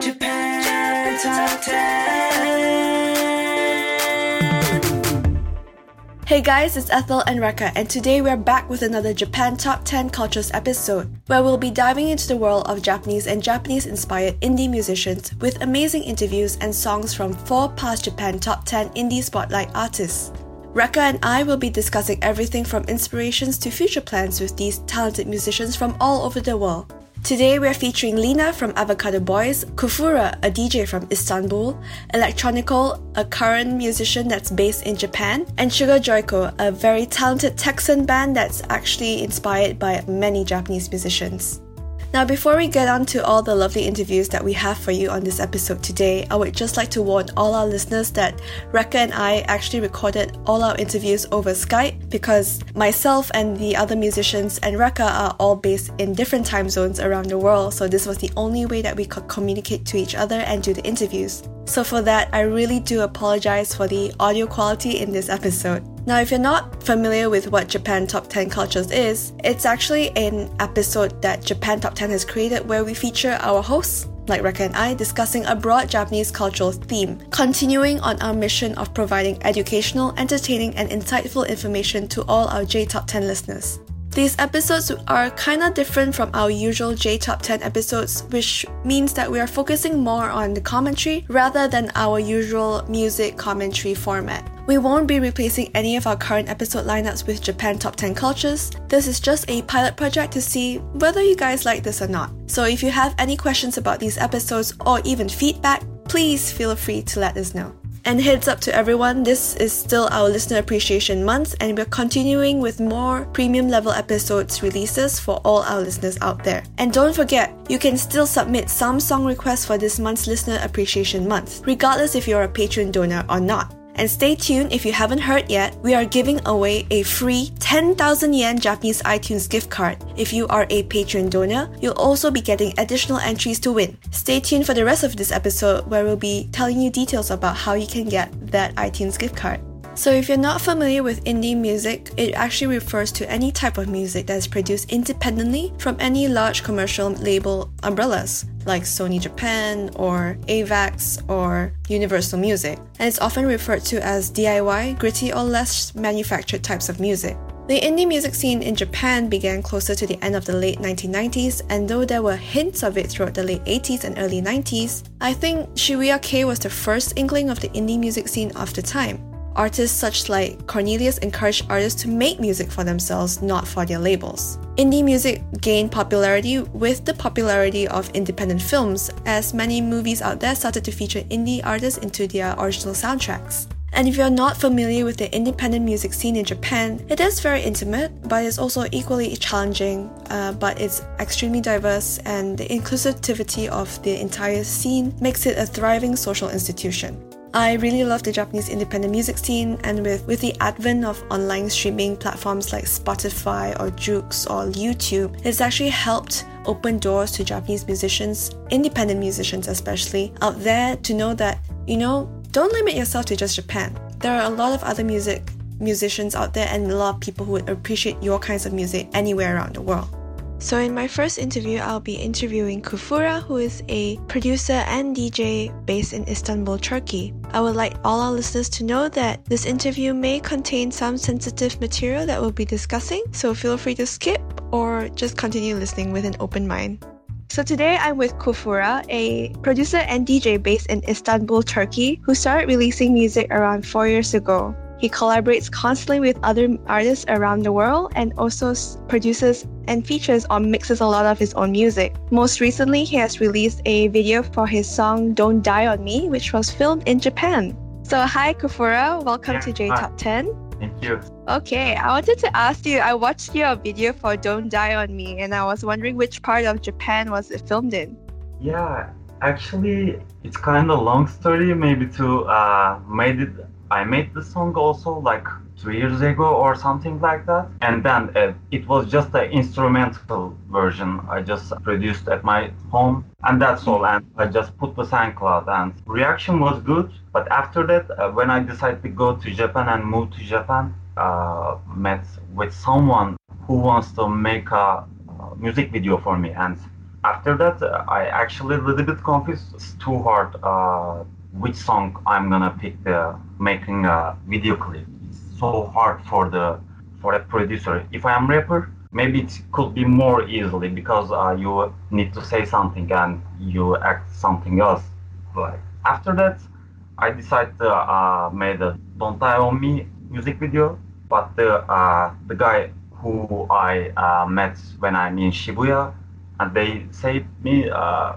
Japan Top 10. Hey guys, it's Ethel and Rekka, and today we're back with another Japan Top 10 Cultures episode, where we'll be diving into the world of Japanese and Japanese inspired indie musicians with amazing interviews and songs from four past Japan Top 10 Indie Spotlight artists. Rekka and I will be discussing everything from inspirations to future plans with these talented musicians from all over the world. Today we're featuring Lina from Avocado Boys, Kufura, a DJ from Istanbul, Electronical, a current musician that's based in Japan, and Sugar Joyko, a very talented Texan band that's actually inspired by many Japanese musicians. Now, before we get on to all the lovely interviews that we have for you on this episode today, I would just like to warn all our listeners that Rekka and I actually recorded all our interviews over Skype because myself and the other musicians and Rekka are all based in different time zones around the world, so this was the only way that we could communicate to each other and do the interviews. So, for that, I really do apologize for the audio quality in this episode. Now, if you're not familiar with what Japan Top 10 Cultures is, it's actually an episode that Japan Top 10 has created where we feature our hosts, like Rekka and I, discussing a broad Japanese cultural theme, continuing on our mission of providing educational, entertaining, and insightful information to all our J Top 10 listeners. These episodes are kinda different from our usual J Top 10 episodes, which means that we are focusing more on the commentary rather than our usual music commentary format. We won't be replacing any of our current episode lineups with Japan Top 10 cultures. This is just a pilot project to see whether you guys like this or not. So if you have any questions about these episodes or even feedback, please feel free to let us know. And heads up to everyone, this is still our listener appreciation month, and we're continuing with more premium level episodes releases for all our listeners out there. And don't forget, you can still submit some song requests for this month's listener appreciation month, regardless if you're a Patreon donor or not. And stay tuned if you haven't heard yet, we are giving away a free 10,000 yen Japanese iTunes gift card. If you are a Patreon donor, you'll also be getting additional entries to win. Stay tuned for the rest of this episode where we'll be telling you details about how you can get that iTunes gift card. So, if you're not familiar with indie music, it actually refers to any type of music that is produced independently from any large commercial label umbrellas like Sony Japan or Avex or Universal Music, and it's often referred to as DIY, gritty, or less manufactured types of music. The indie music scene in Japan began closer to the end of the late 1990s, and though there were hints of it throughout the late 80s and early 90s, I think Shibuya-kei was the first inkling of the indie music scene of the time. Artists such like Cornelius encouraged artists to make music for themselves, not for their labels. Indie music gained popularity with the popularity of independent films, as many movies out there started to feature indie artists into their original soundtracks. And if you're not familiar with the independent music scene in Japan, it is very intimate, but it's also equally challenging. Uh, but it's extremely diverse, and the inclusivity of the entire scene makes it a thriving social institution. I really love the Japanese independent music scene, and with, with the advent of online streaming platforms like Spotify or Joox or YouTube, it's actually helped open doors to Japanese musicians, independent musicians especially, out there to know that, you know, don't limit yourself to just Japan. There are a lot of other music musicians out there and a lot of people who would appreciate your kinds of music anywhere around the world. So, in my first interview, I'll be interviewing Kufura, who is a producer and DJ based in Istanbul, Turkey. I would like all our listeners to know that this interview may contain some sensitive material that we'll be discussing, so feel free to skip or just continue listening with an open mind. So today I'm with Kufura, a producer and DJ based in Istanbul, Turkey, who started releasing music around four years ago. He collaborates constantly with other artists around the world and also produces and features or mixes a lot of his own music. Most recently, he has released a video for his song Don't Die on Me, which was filmed in Japan. So, hi Kufura, welcome Yeah, to J hi. Top 10. Thank you. Okay, I wanted to ask you I watched your video for Don't Die on Me, and I was wondering which part of Japan was it filmed in? Yeah, actually, it's kind of long story. Maybe to uh, made it. I made the song also like two years ago or something like that, and then uh, it was just an instrumental version. I just produced at my home, and that's all. And I just put the SoundCloud, and reaction was good. But after that, uh, when I decided to go to Japan and move to Japan, uh, met with someone who wants to make a music video for me, and after that, uh, I actually a little bit confused. It's too hard. Uh, which song I'm gonna pick the making a video clip. It's so hard for the for a producer. If I am rapper, maybe it could be more easily because uh, you need to say something and you act something else. Like after that, I decided to uh, made a "Don't Die on Me" music video. But the uh, the guy who I uh, met when I'm in Shibuya, and they say me uh,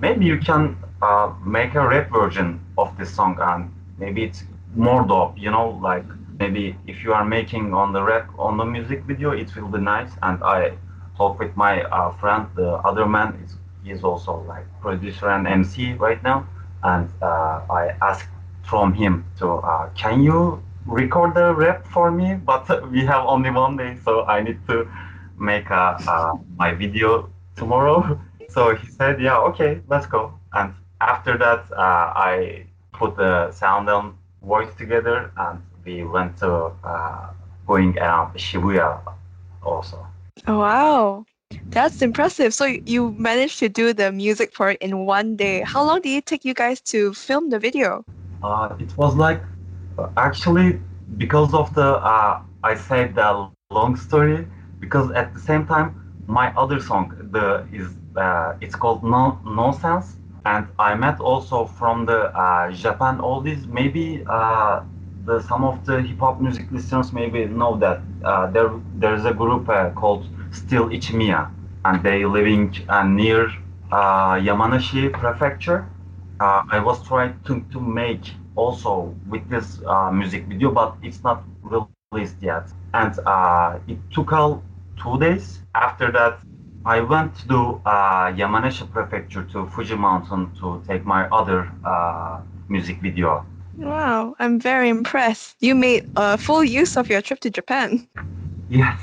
maybe you can uh, make a rap version of this song and maybe it's more dope you know like maybe if you are making on the rap on the music video it will be nice. And i talk with my uh, friend the other man is he's also like producer and mc right now. And uh, i asked from him to uh, can you record the rap for me? But we have only one day so i need to make a, uh, my video tomorrow. So he said yeah okay let's go. And after that uh, i put the sound and voice together and we went to uh, going around shibuya also Oh, wow. That's impressive. So you managed to do the music part in one day. How long did it take you guys to film the video? uh, it was like uh, actually because of the uh, i said the long story because at the same time my other song the is uh, it's called no nonsense and i met also from the uh, japan oldies maybe uh, the some of the hip hop music listeners maybe know that uh, there there's a group uh, called Stillichimiya and they living uh, near uh, Yamanashi prefecture I was trying to, to make also with this music video, but it's not released yet. And it took all two days. After that, I went to uh, Yamanashi prefecture to Fuji Mountain to take my other uh, music video. Wow, I'm very impressed. You made uh, full use of your trip to Japan. Yes.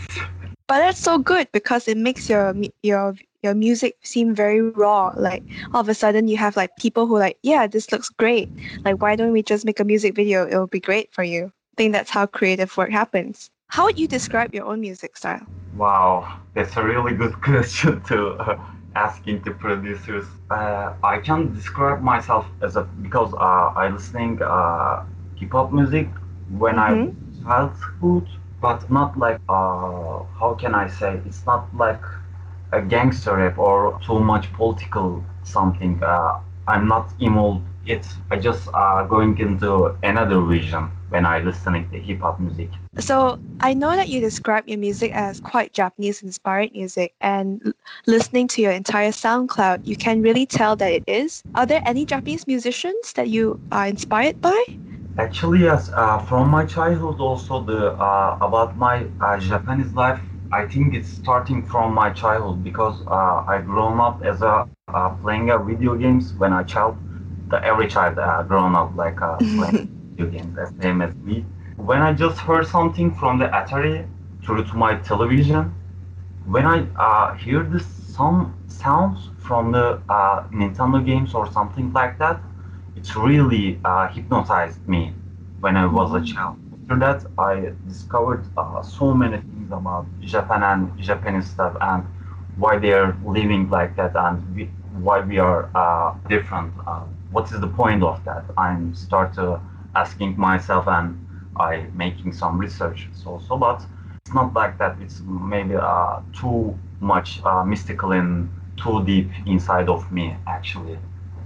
But that's so good because it makes your your your music seem very raw. Like all of a sudden you have like people who like, yeah, this looks great. Like why don't we just make a music video? It'll be great for you. I think that's how creative work happens. How would you describe your own music style? Wow, that's a really good question to uh, asking to producers. Uh, I can describe myself as a because uh, I listening uh, hip hop music when I was childhood, but not like uh, how can I say? It's not like a gangster rap or too much political something. Uh, I'm not involved. It's I just uh, going into another vision when I listening to hip hop music. So I know that you describe your music as quite Japanese inspired music, and listening to your entire SoundCloud, you can really tell that it is. Are there any Japanese musicians that you are inspired by? Actually, yes. Uh, from my childhood, also the uh, about my uh, Japanese life. I think it's starting from my childhood because uh, I grown up as a uh, playing uh, video games when I child. The every child uh, grown up like uh, playing video games, the same as me. When I just heard something from the Atari through to my television, when I uh, hear this some sounds from the uh, Nintendo games or something like that, it's really uh, hypnotized me when I was a child. After that, I discovered uh, so many things about Japan and Japanese stuff and why they are living like that and we, why we are uh, different. Uh, what is the point of that? I'm start uh, asking myself and I making some research also, but it's not like that. It's maybe uh, too much uh, mystical and too deep inside of me actually.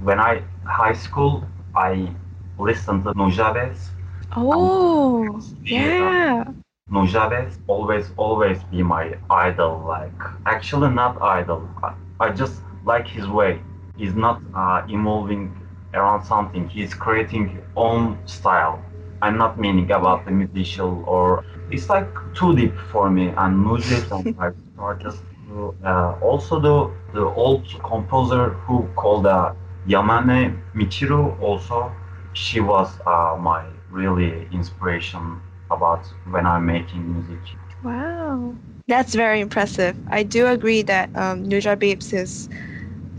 When I high school, I listened to Nujabes. Oh, yeah. Nujabes always always be my idol. Like actually not idol. I, I just like his way. He's not uh, evolving around something. He's creating own style. I'm not meaning about the musician or it's like too deep for me. And music and started to uh, also the the old composer who called uh, Yamane Michiru also she was uh, my really inspiration about when I'm making music. Wow. That's very impressive. I do agree that um, Nujabes is.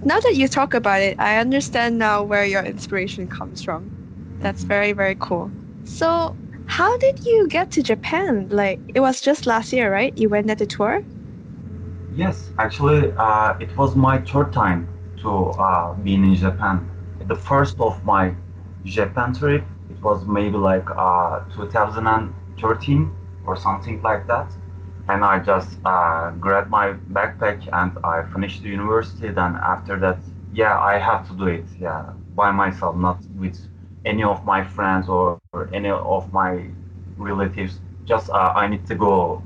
Now that you talk about it, I understand now where your inspiration comes from. That's very, very cool. So, how did you get to Japan? Like, it was just last year, right? You went there to tour? Yes, actually, uh, it was my third time to uh, being in Japan. The first of my Japan trip, it was maybe like uh, 2013 or something like that. And I just uh, grabbed my backpack and I finished the university. Then after that, yeah, I have to do it, yeah, by myself, not with any of my friends or, or any of my relatives. Just uh, I need to go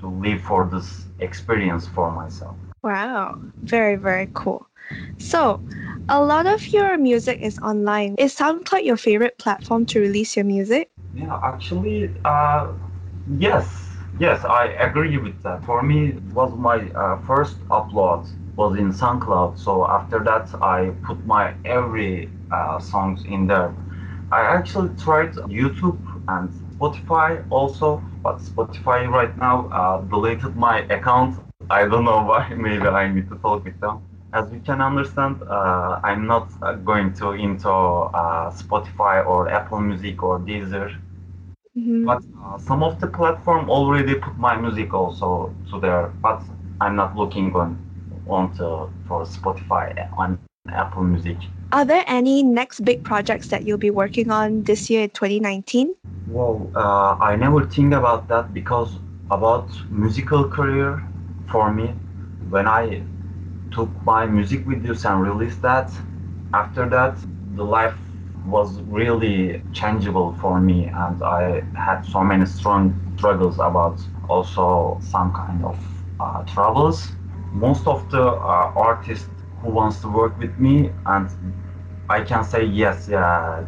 to live for this experience for myself. Wow. Very, very cool. So, a lot of your music is online. Is SoundCloud your favorite platform to release your music? Yeah, actually, uh, yes, yes, I agree with that. For me, it was my uh, first upload was in SoundCloud. So after that, I put my every uh, songs in there. I actually tried YouTube and Spotify also, but Spotify right now uh, deleted my account. I don't know why. Maybe I need to talk with them as you can understand, uh, I'm not uh, going to into uh, Spotify or Apple Music or Deezer. Mm-hmm. But uh, some of the platform already put my music also to there, but I'm not looking on onto for Spotify on Apple Music. Are there any next big projects that you'll be working on this year 2019? Well, uh, I never think about that because about musical career for me, when I took my music videos and released that. After that, the life was really changeable for me, and I had so many strong struggles about also some kind of uh, troubles. Most of the uh, artists who wants to work with me, and I can say yes, yeah,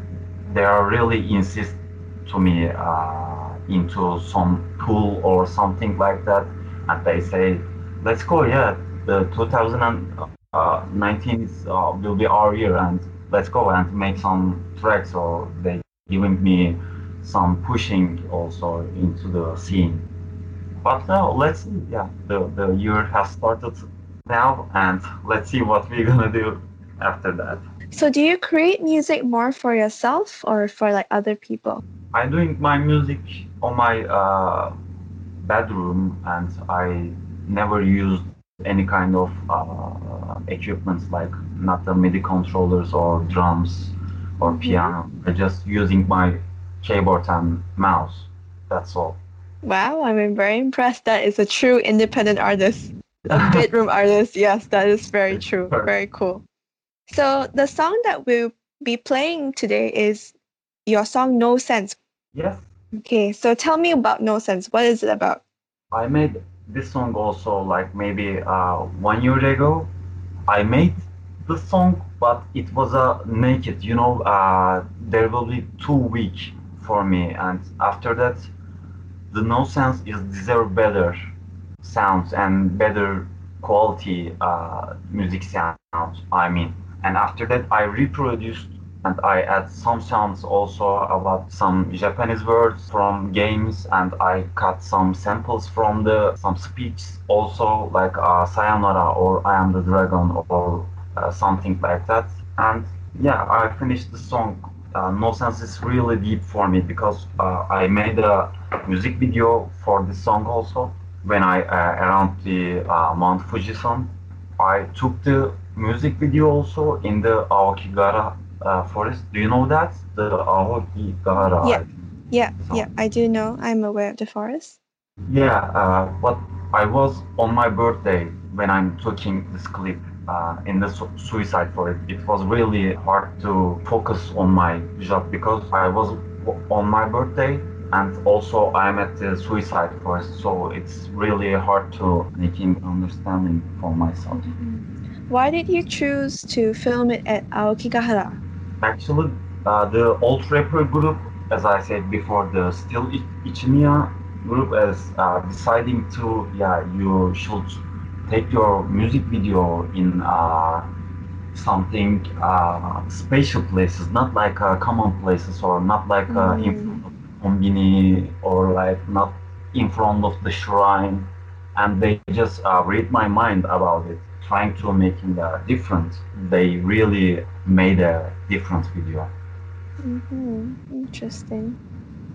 they are really insist to me uh, into some pool or something like that, and they say, let's go, yeah, the 2019 is, uh, will be our year and let's go and make some tracks or they giving me some pushing also into the scene. But now let's see. Yeah the, the year has started now and let's see what we're gonna do after that. So do you create music more for yourself or for like other people? I'm doing my music on my uh, bedroom and i never used any kind of uh, equipments like not the MIDI controllers or drums or mm-hmm. piano. I'm just using my keyboard and mouse. That's all. Wow, I'm very impressed. That is a true independent artist, a bedroom artist. Yes, that is very true. Very cool. So the song that we'll be playing today is your song No Sense. Yes. Okay, so tell me about No Sense. What is it about? I made this song also like maybe uh, one year ago. I made the song, but it was a uh, naked. You know, uh, there will be too weak for me, and after that, the no sense is deserve better sounds and better quality uh, music sounds. I mean, and after that, I reproduced and I add some sounds also about some Japanese words from games, and I cut some samples from the some speech also like uh, Sayonara or I am the dragon or uh, something like that. And yeah, I finished the song. Uh, no sense is really deep for me because uh, I made a music video for this song also when I uh, around the uh, Mount Fujisan. I took the music video also in the Aokigahara uh, forest. Do you know that? The Aokigahara. Yeah. Yeah, yeah, I do know. I'm aware of the forest. Yeah, uh, but I was on my birthday when I'm taking this clip uh, in the su- suicide forest. It was really hard to focus on my job because I was on my birthday and also I'm at the suicide forest. So it's really hard to making understanding for myself. Why did you choose to film it at Aokigahara? Actually, uh, the old rapper group, as I said before, the Still Ich- Ichimiya group is uh, deciding to, yeah, you should take your music video in uh, something uh, special places, not like uh, common places or not like uh, in front of or like not in front of the shrine. And they just uh, read my mind about it, trying to making a difference, They really made a different video. hmm Interesting.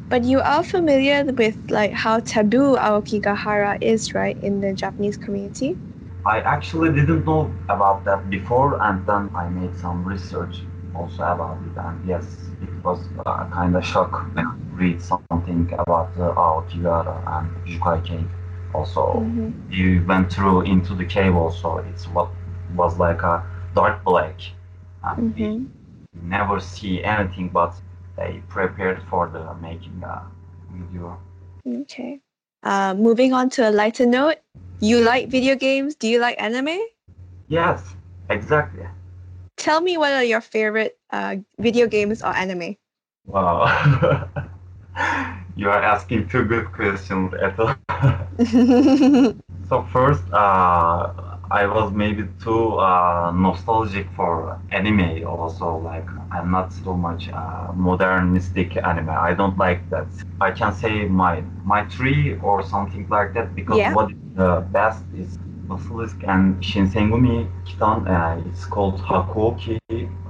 But you are familiar with like how taboo Aokigahara is, right, in the Japanese community? I actually didn't know about that before, and then I made some research also about it. And yes, it was a kind of shock when I read something about the Aokigahara and Jukai Cave. Also, Mhm. you went through into the cave. Also, it's what was like a dark black, and we Mhm. never see anything. But they prepared for the making a video. Okay. Uh, moving on to a lighter note, you like video games? Do you like anime? Yes, exactly. Tell me what are your favorite uh, video games or anime? Wow. you are asking two good questions, Ethel. so first, uh, I was maybe too uh, nostalgic for anime. Also, like I'm not so much uh, modernistic anime. I don't like that. I can say my my three or something like that because Yeah. what is the best is Basilisk and Shinsengumi Kitan. Uh, it's called Hakuoki.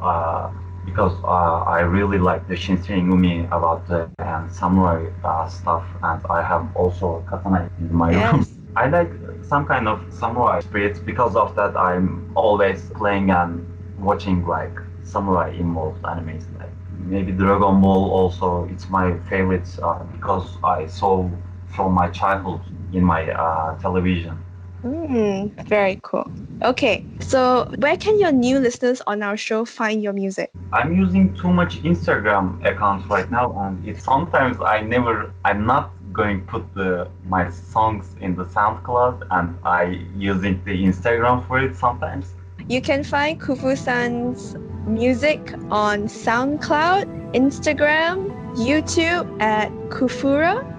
Uh, because uh, I really like the Shinsei Shinsengumi about the and samurai uh, stuff, and I have also katana in my room. I like some kind of samurai spirits because of that. I'm always playing and watching like samurai involved animes, like maybe Dragon Ball. Also, it's my favorite uh, because I saw from my childhood in my uh, television. Mm, very cool. Okay, so where can your new listeners on our show find your music? I'm using too much Instagram accounts right now, and it sometimes I never, I'm not going to put the my songs in the SoundCloud, and I using the Instagram for it sometimes. You can find Kufu-san's music on SoundCloud, Instagram, YouTube at Kufura.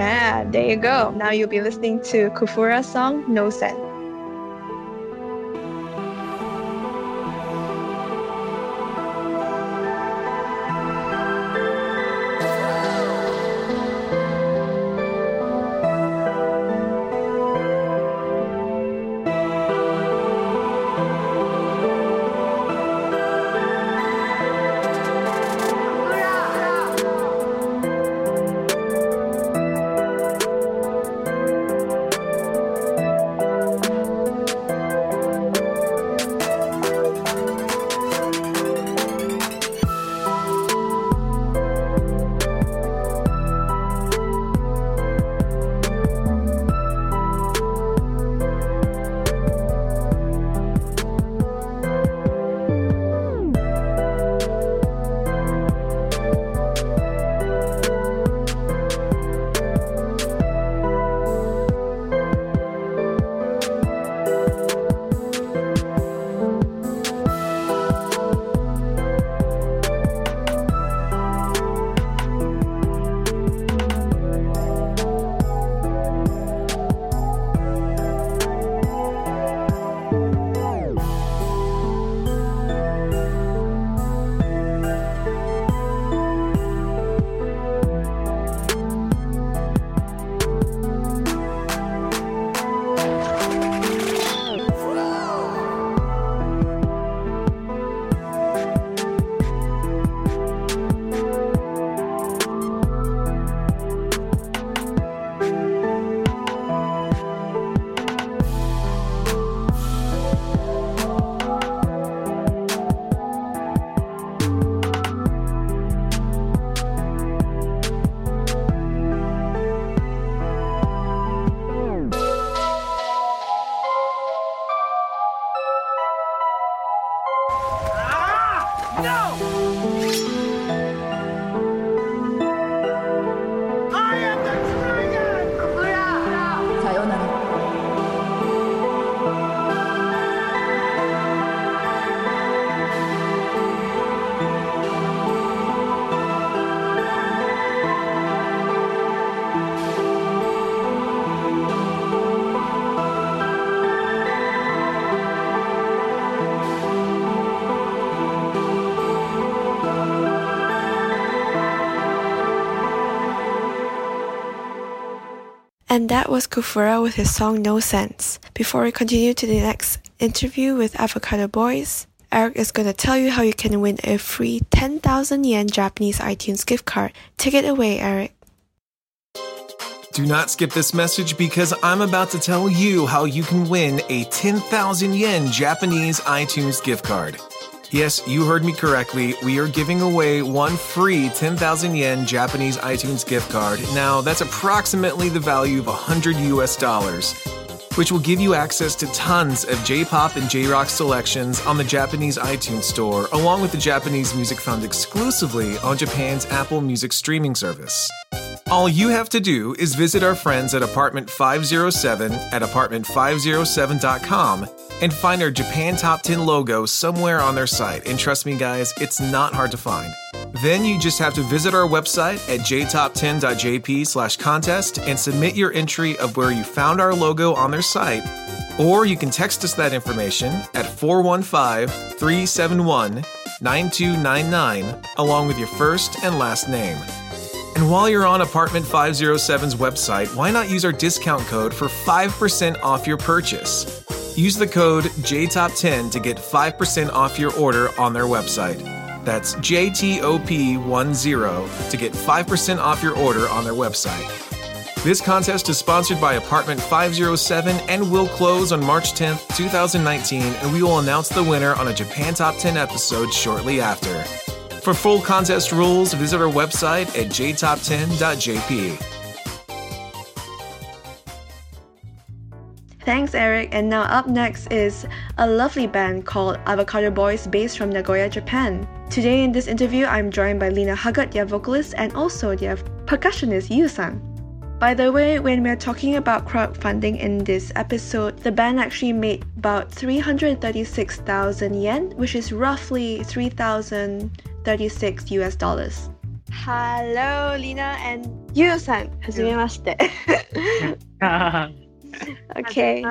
Yeah, there you go. Now you'll be listening to Kufura's song No Sen. And that was Kufura with his song No Sense. Before we continue to the next interview with Avocado Boys, Eric is going to tell you how you can win a free 10,000 yen Japanese iTunes gift card. Take it away, Eric. Do not skip this message because I'm about to tell you how you can win a 10,000 yen Japanese iTunes gift card. Yes, you heard me correctly. We are giving away one free 10,000 yen Japanese iTunes gift card. Now, that's approximately the value of 100 US dollars, which will give you access to tons of J pop and J rock selections on the Japanese iTunes Store, along with the Japanese music found exclusively on Japan's Apple Music streaming service. All you have to do is visit our friends at Apartment 507 at apartment507.com and find our Japan Top 10 logo somewhere on their site. And trust me, guys, it's not hard to find. Then you just have to visit our website at jtop10.jp slash contest and submit your entry of where you found our logo on their site. Or you can text us that information at 415 371 9299 along with your first and last name. And while you're on Apartment 507's website, why not use our discount code for 5% off your purchase? Use the code JTOP10 to get 5% off your order on their website. That's JTOP10 to get 5% off your order on their website. This contest is sponsored by Apartment 507 and will close on March 10th, 2019, and we will announce the winner on a Japan Top 10 episode shortly after. For full contest rules, visit our website at jtop10.jp. Thanks, Eric. And now up next is a lovely band called Avocado Boys based from Nagoya, Japan. Today in this interview, I'm joined by Lina Huggett, their vocalist, and also their percussionist Yu-san. By the way, when we're talking about crowdfunding in this episode, the band actually made about 336,000 yen, which is roughly 3,036 US dollars. Hello, Lina and Yu-san. Hajimemashite. okay.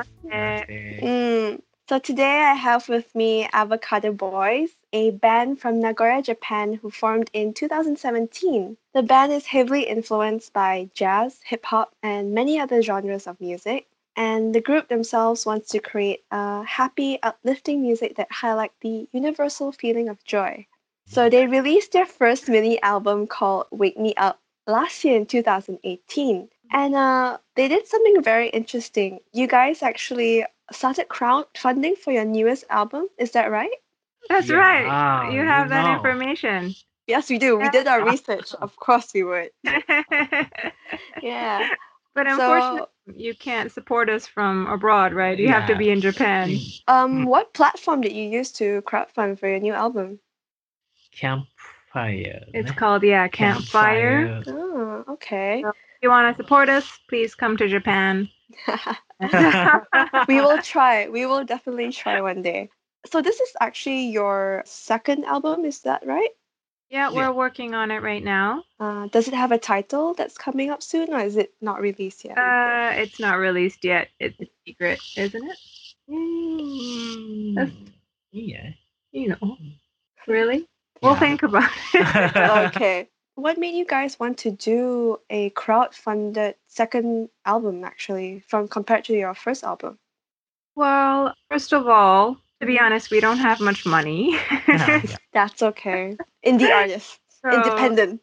Mm. So today I have with me Avocado Boys, a band from Nagoya, Japan, who formed in 2017. The band is heavily influenced by jazz, hip hop, and many other genres of music. And the group themselves wants to create a happy, uplifting music that highlight the universal feeling of joy. So they released their first mini album called Wake Me Up last year in 2018. And uh, they did something very interesting. You guys actually started crowdfunding for your newest album. Is that right? That's Yeah, right. You have that know. information. Yes, we do. We did our research. Of course, we would. Yeah. But Yeah. unfortunately, you can't support us from abroad, right? You have to be in Japan. Um, what platform did you use to crowdfund for your new album? Campfire. It's called yeah, Campfire. Oh, okay. If you want to support us, please come to Japan. we will try. We will definitely try one day. So this is actually your second album, is that right? Yeah, we're Yeah. working on it right now. Uh, does it have a title that's coming up soon, or is it not released yet? Uh, it's not released yet. It's a secret, isn't it? Mm, yeah. You know, really? We'll Yeah. think about it. okay. What made you guys want to do a crowd-funded second album, actually, from compared to your first album? well, first of all, to be honest, we don't have much money. Yeah, yeah. That's okay. Indie artist, So, independent.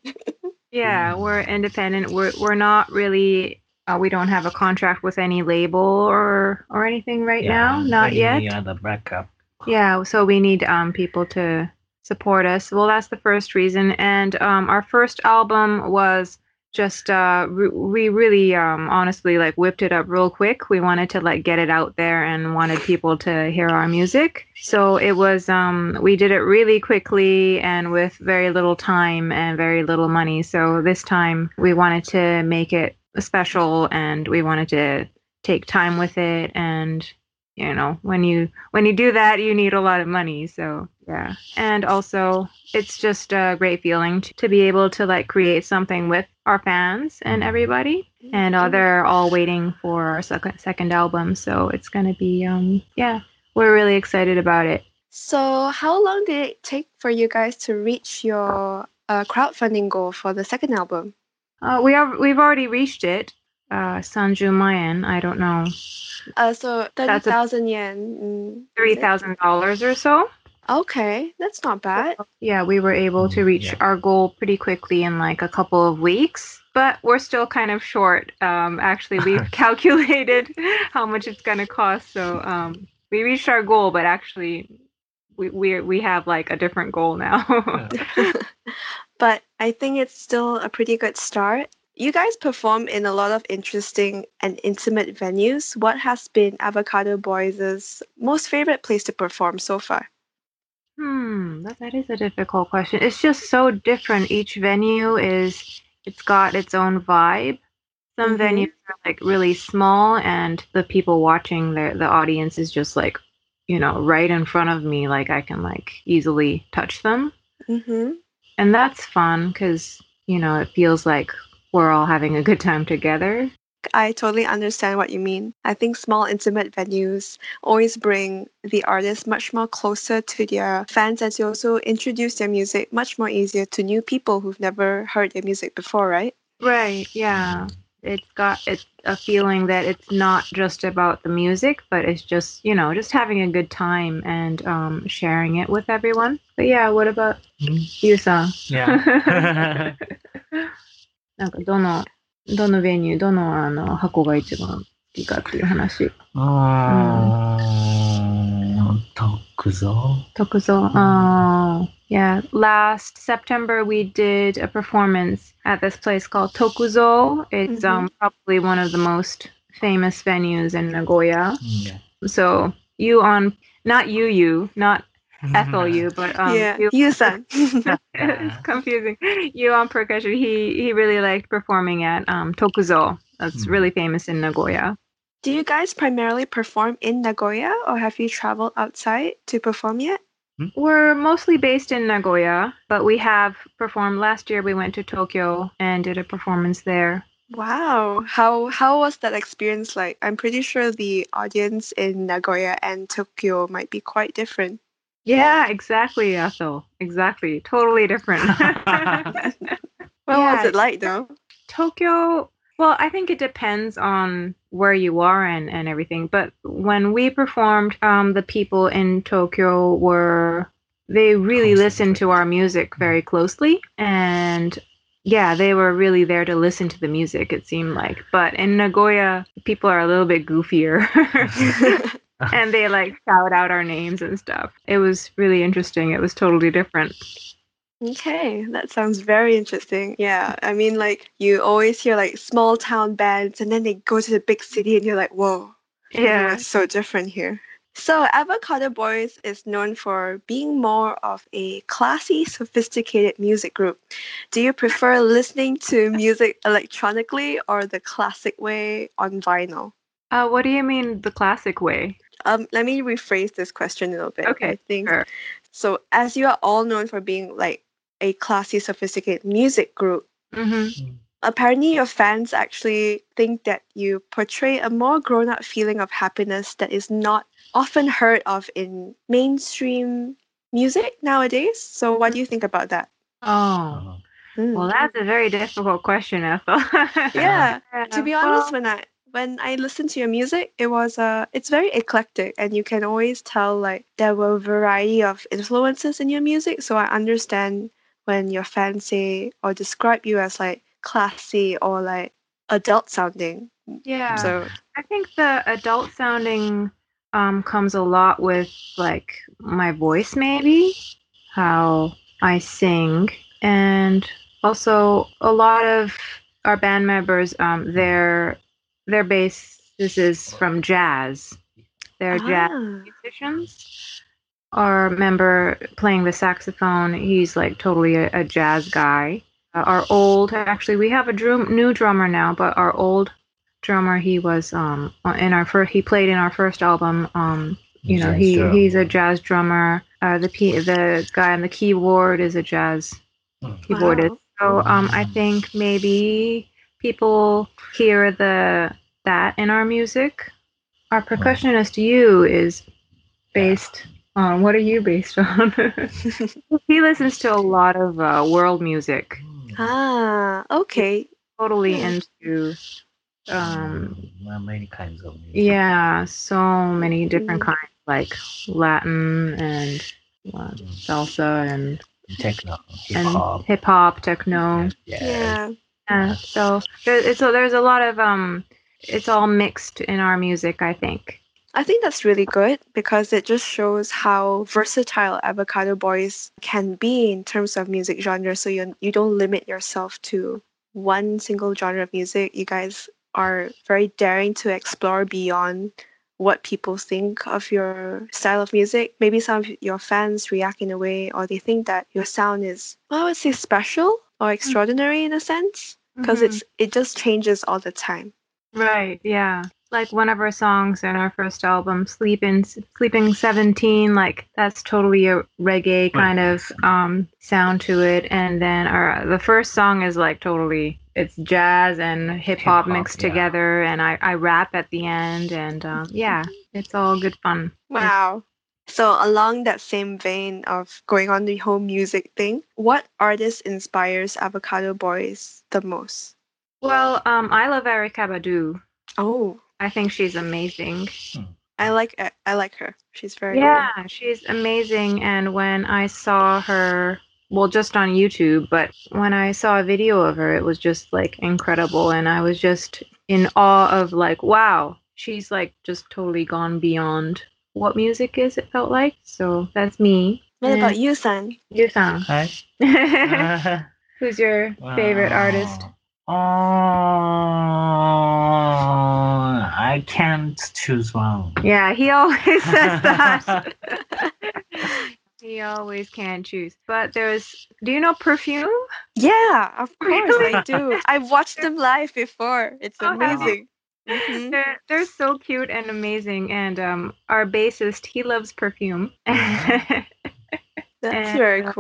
Yeah, we're independent. We're we're not really. Uh, we don't have a contract with any label or or anything right now. Not yet. You are the backup. Yeah, so we need um people to support us. Well, that's the first reason. And um, our first album was just uh re- we really um honestly like whipped it up real quick we wanted to like get it out there and wanted people to hear our music so it was um we did it really quickly and with very little time and very little money so this time we wanted to make it special and we wanted to take time with it and you know when you when you do that you need a lot of money so yeah. And also it's just a great feeling to, to be able to like create something with our fans and everybody. And uh, they're all waiting for our second second album so it's gonna be um yeah we're really excited about it. So, how long did it take for you guys to reach your uh, crowdfunding goal for the second album? uh, we are we've already reached it uh sanju mayan i don't know Uh, so thirty That's yen. mm, is three it? thousand dollars or so Okay, that's not bad. Yeah, we were able to reach Yeah. our goal pretty quickly in like a couple of weeks, but we're still kind of short. Um, actually, we've calculated how much it's going to cost, so um, we reached our goal, but actually, we we we have like a different goal now. but I think it's still a pretty good start. You guys perform in a lot of interesting and intimate venues. What has been Avocado Boys' most favorite place to perform so far? Hmm, that, that is a difficult question. It's just so different. Each venue is it's got its own vibe. Some Mhm. venues are like really small and the people watching the the audience is just like, you know, right in front of me like I can like easily touch them. Mm-hmm. And that's fun cuz you know, it feels like we're all having a good time together. I totally understand what you mean. I think small, intimate venues always bring the artist much more closer to their fans and to also introduce their music much more easier to new people who've never heard their music before, right? Right, yeah. It's got it's a feeling that it's not just about the music, but it's just, you know, just having a good time and um sharing it with everyone. But yeah, what about Hmm. you, san? Yeah. なんかどのどのベニュー、どのあの箱が一番好きかっていう話。あー、特造 Tokuzo. Oh, yeah. Last September, we did a performance at this place called Tokuzo. It's Mhm. um probably one of the most famous venues in Nagoya. Yeah. So you on not you you not Ethel you but um yeah, you, Yusan. it's confusing. You on percussion. He he really liked performing at um Tokuzo. That's Hmm. really famous in Nagoya. Do you guys primarily perform in Nagoya or have you traveled outside to perform yet? We're mostly based in Nagoya, but we have performed last year. We went to Tokyo and did a performance there. Wow. How how was that experience like? I'm pretty sure the audience in Nagoya and Tokyo might be quite different. Yeah, exactly, Ethel. Exactly. Totally different. What was it like though? Tokyo, well, I think it depends on where you are and, and everything. But when we performed, um, the people in Tokyo were, they really listened to our music very closely. And yeah, they were really there to listen to the music, it seemed like. But in Nagoya, people are a little bit goofier. and they like shout out our names and stuff. It was really interesting. It was totally different. Okay, that sounds very interesting. Yeah, I mean, like you always hear like small town bands, and then they go to the big city, and you're like, whoa, Yeah. it's so different here. So, Avocado Boys is known for being more of a classy, sophisticated music group. Do you prefer listening to music electronically or the classic way on vinyl? Uh, what do you mean the classic way? Um, let me rephrase this question a little bit. Okay, I think sure. so. As you are all known for being like a classy, sophisticated music group, Mm-hmm. apparently your fans actually think that you portray a more grown-up feeling of happiness that is not often heard of in mainstream music nowadays. So, what do you think about that? Oh, Mm. well, that's a very difficult question, Ethel. yeah. To be honest, well, when I when I listen to your music, it was uh it's very eclectic and you can always tell like there were a variety of influences in your music. So I understand when your fans say or describe you as like classy or like adult sounding. yeah. So I think the adult sounding um, comes a lot with like my voice, maybe how I sing, and also a lot of our band members, um, their their basis is from jazz. They're jazz Ah. musicians. Our member playing the saxophone, he's like totally a, a jazz guy. Uh, our old, actually, we have a drum, new drummer now, but our old drummer, he was um in our first, he played in our first album. Um, you know, Jazz he drum. he's a jazz drummer. Uh, the p the guy on the keyboard is a jazz keyboardist. Wow. So um, I think maybe people hear the that in our music. Our percussionist, you, is based on what are you based on? he listens to a lot of uh, world music. Ah, okay. Totally into um Well, many kinds of music. yeah, so many different Mm. kinds like Latin and uh, salsa and Techno, and hip hop, techno. Yeah. Yeah. Yeah, so there, it's, so there's a lot of um, it's all mixed in our music. I think. I think that's really good because it just shows how versatile Avocado Boys can be in terms of music genre. So you you don't limit yourself to one single genre of music. You guys are very daring to explore beyond what people think of your style of music. Maybe some of your fans react in a way, or they think that your sound is, well, I would say, special or extraordinary in a sense, because Mhm. it's it just changes all the time. Right. Yeah. Like one of our songs in our first album, "Sleeping Sleeping 17," like that's totally a reggae kind of um, sound to it. And then our the first song is like totally it's jazz and hip hop Hip-hop, mixed yeah. together, and I I rap at the end, and um, yeah, it's all good fun. Wow. So along that same vein of going on the whole music thing, what artist inspires Avocado Boys the most? Well, um, I love Erykah Badu. Oh, I think she's amazing. I like I, I like her. She's very Yeah, she's amazing. And when I saw her, well, just on YouTube, but when I saw a video of her, it was just like incredible. And I was just in awe of like, wow, she's like just totally gone beyond what music is, it felt like. So that's me. What And about you, San? you, Sang? Hi. Who's your favorite artist? Oh, I can't choose one. Yeah, he always says that. he always can choose. But there's, do you know Perfume? Yeah, of course Really? I do. I've watched them live before. It's Oh, amazing. Mhm. They're they're so cute and amazing. And um, our bassist, he loves perfume. That's And, very uh,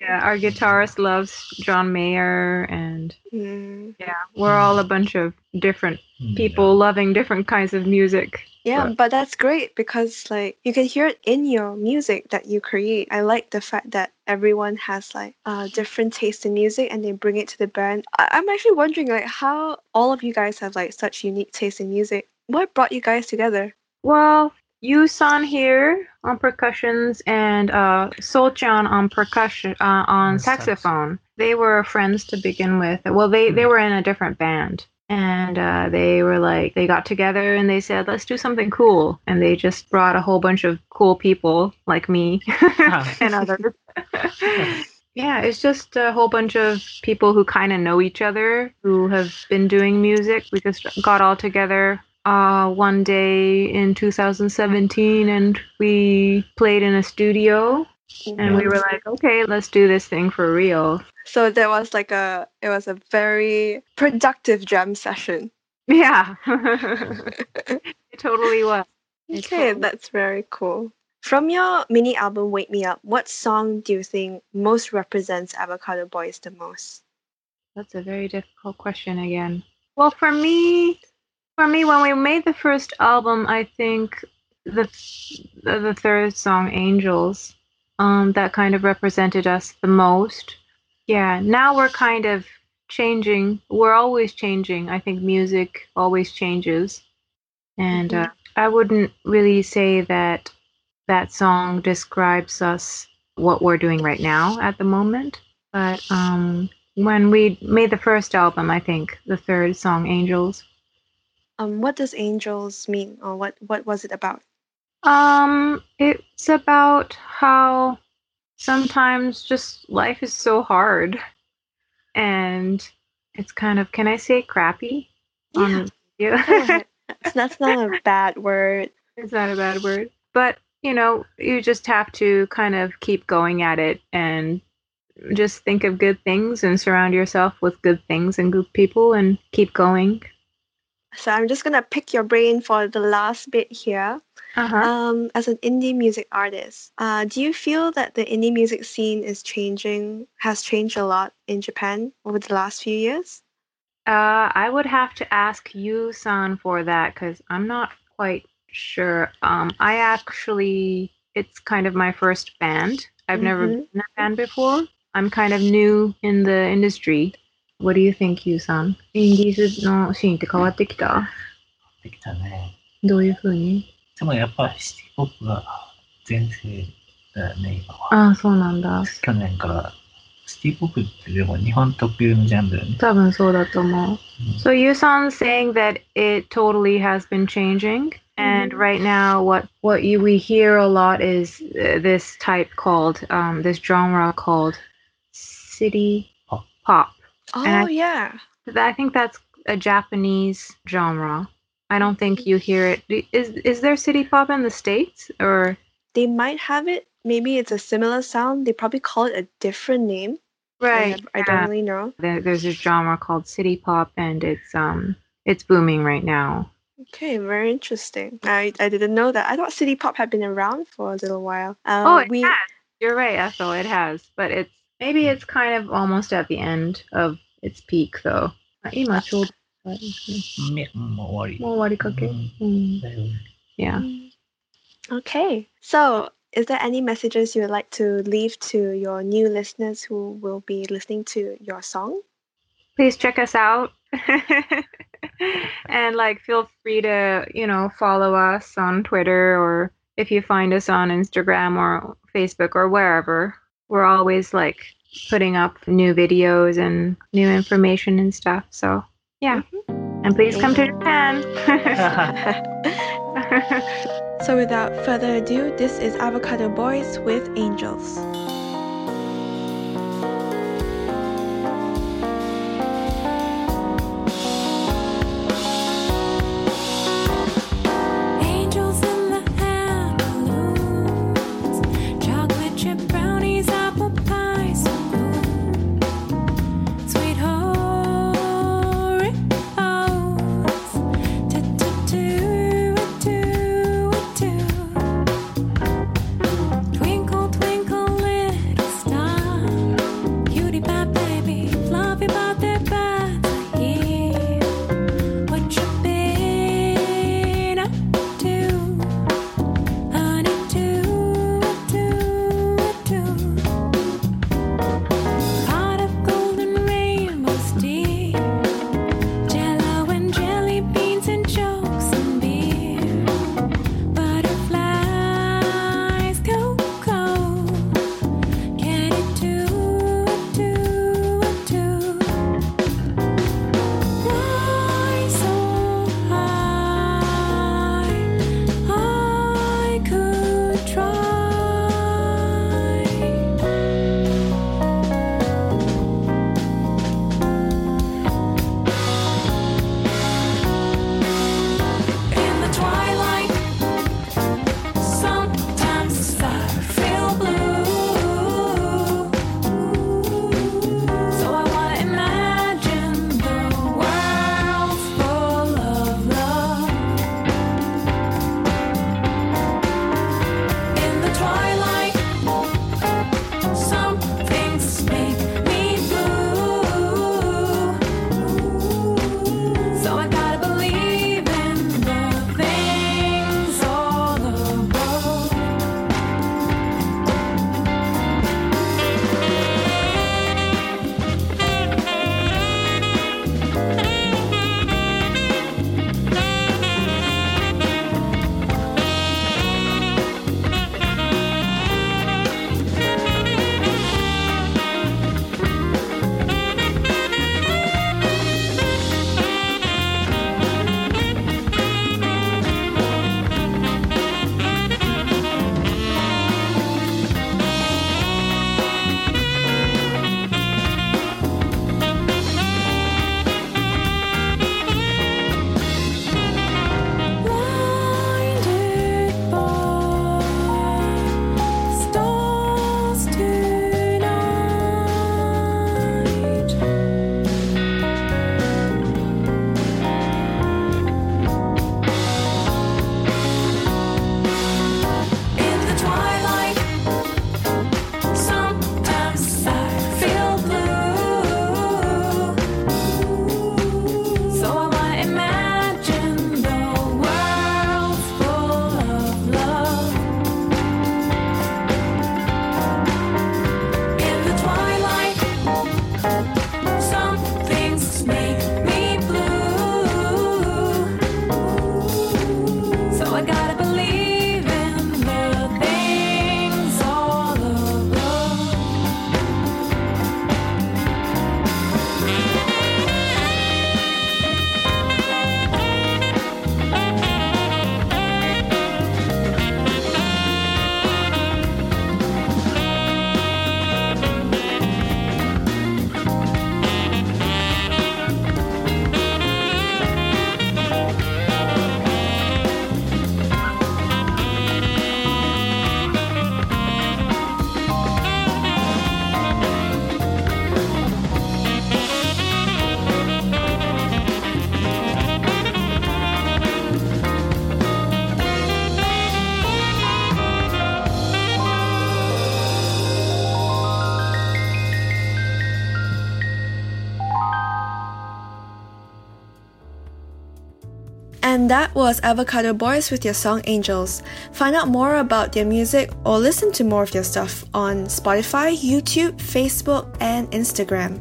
cool. our guitarist loves John Mayer, and Mm. yeah, we're all a bunch of different people loving different kinds of music. Yeah, But- but that's great because like you can hear it in your music that you create. I like the fact that everyone has like uh, different taste in music and they bring it to the band. I- I'm actually wondering like how all of you guys have like such unique taste in music. What brought you guys together? Well, Yusan here on percussions and uh, Solchan on percussion uh, on On sax. saxophone. They were friends to begin with. Well, they they were in a different band, and uh, they were like they got together and they said let's do something cool, and they just brought a whole bunch of cool people like me and others. Yeah, it's just a whole bunch of people who kind of know each other, who have been doing music. We just got all together uh, one day in 2017 and we played in a studio. And we were like, okay, let's do this thing for real. So there was like a it was a very productive jam session. Yeah, it totally was. Okay, totally- that's very cool. From your mini album Wake Me Up, what song do you think most represents Avocado Boys the most? That's a very difficult question again. Well, for me, for me, when we made the first album, I think the the, the third song, "Angels," um, that kind of represented us the most. Yeah. Now we're kind of changing. We're always changing. I think music always changes, and uh, I wouldn't really say that that song describes us what we're doing right now at the moment. But um, when we made the first album, I think the third song, "Angels," Um, what does Angels mean, or what what was it about? Um, it's about how sometimes just life is so hard and it's kind of can I say crappy? on the video? Go ahead. That's- That's not a bad word. it's not a bad word. But, you know, you just have to kind of keep going at it and just think of good things and surround yourself with good things and good people and keep going. So I'm just gonna pick your brain for the last bit here. Uh-huh. Um, as an indie music artist, uh, do you feel that the indie music scene is changing, has changed a lot in Japan over the last few years? Uh, I would have to ask you, San, for that because I'm not quite sure. Um, I actually, it's kind of my first band. I've never Mhm. been in a band before. I'm kind of new in the industry. What do you think, you, San? インディーズのシーンって変わってきたできたね。どういうふうにでもやっぱシティポップが全盛だよね、今は。ああ、そうなんだ。去年から、シティポップってでも日本特有のジャンルだよね。多分そうだと思う。うん So you sound saying that it totally has been changing, and Mhm. right now, what what you we hear a lot is uh, this type called um, this genre called city Pop. pop. Oh I- yeah. I think that's a Japanese genre. I don't think you hear it. Is is there city pop in the states or? They might have it. Maybe it's a similar sound. They probably call it a different name. I, I don't yeah. really know. There, there's a genre called city pop, and it's um it's booming right now. Okay, very interesting. I, I didn't know that. I thought city pop had been around for a little while. Um, oh, it we has. You're right, Ethel. It has, but it's maybe it's kind of almost at the end of its peak, though. 今ちょうどめもう終わり。もう終わりかけ。うんうんだいぶ Yeah. Okay, so is there any messages you would like to leave to your new listeners who will be listening to your song? Please check us out. and like feel free to, you know, follow us on Twitter or if you find us on Instagram or Facebook or wherever. We're always like putting up new videos and new information and stuff. So, yeah. Mm-hmm. And please come to Japan. So without further ado, this is Avocado Boys with Angels. Angels was Avocado Boys with your song Angels. Find out more about their music or listen to more of their stuff on Spotify, YouTube, Facebook, and Instagram.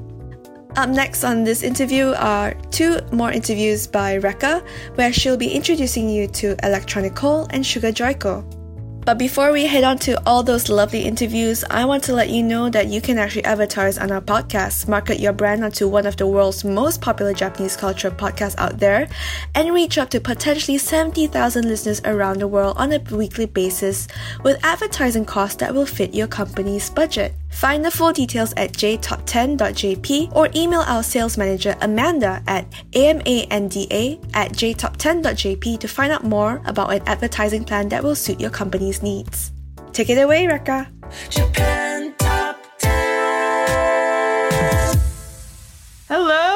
Up next on this interview are two more interviews by Rekka, where she'll be introducing you to Electronic Coal and Sugar Joyko. But before we head on to all those lovely interviews, I want to let you know that you can actually advertise on our podcast, market your brand onto one of the world's most popular Japanese culture podcasts out there, and reach up to potentially 70,000 listeners around the world on a weekly basis with advertising costs that will fit your company's budget. Find the full details at jtop10.jp or email our sales manager Amanda at amanda at jtop10.jp to find out more about an advertising plan that will suit your company's needs. Take it away, Rekka. Japan Top 10. Hello,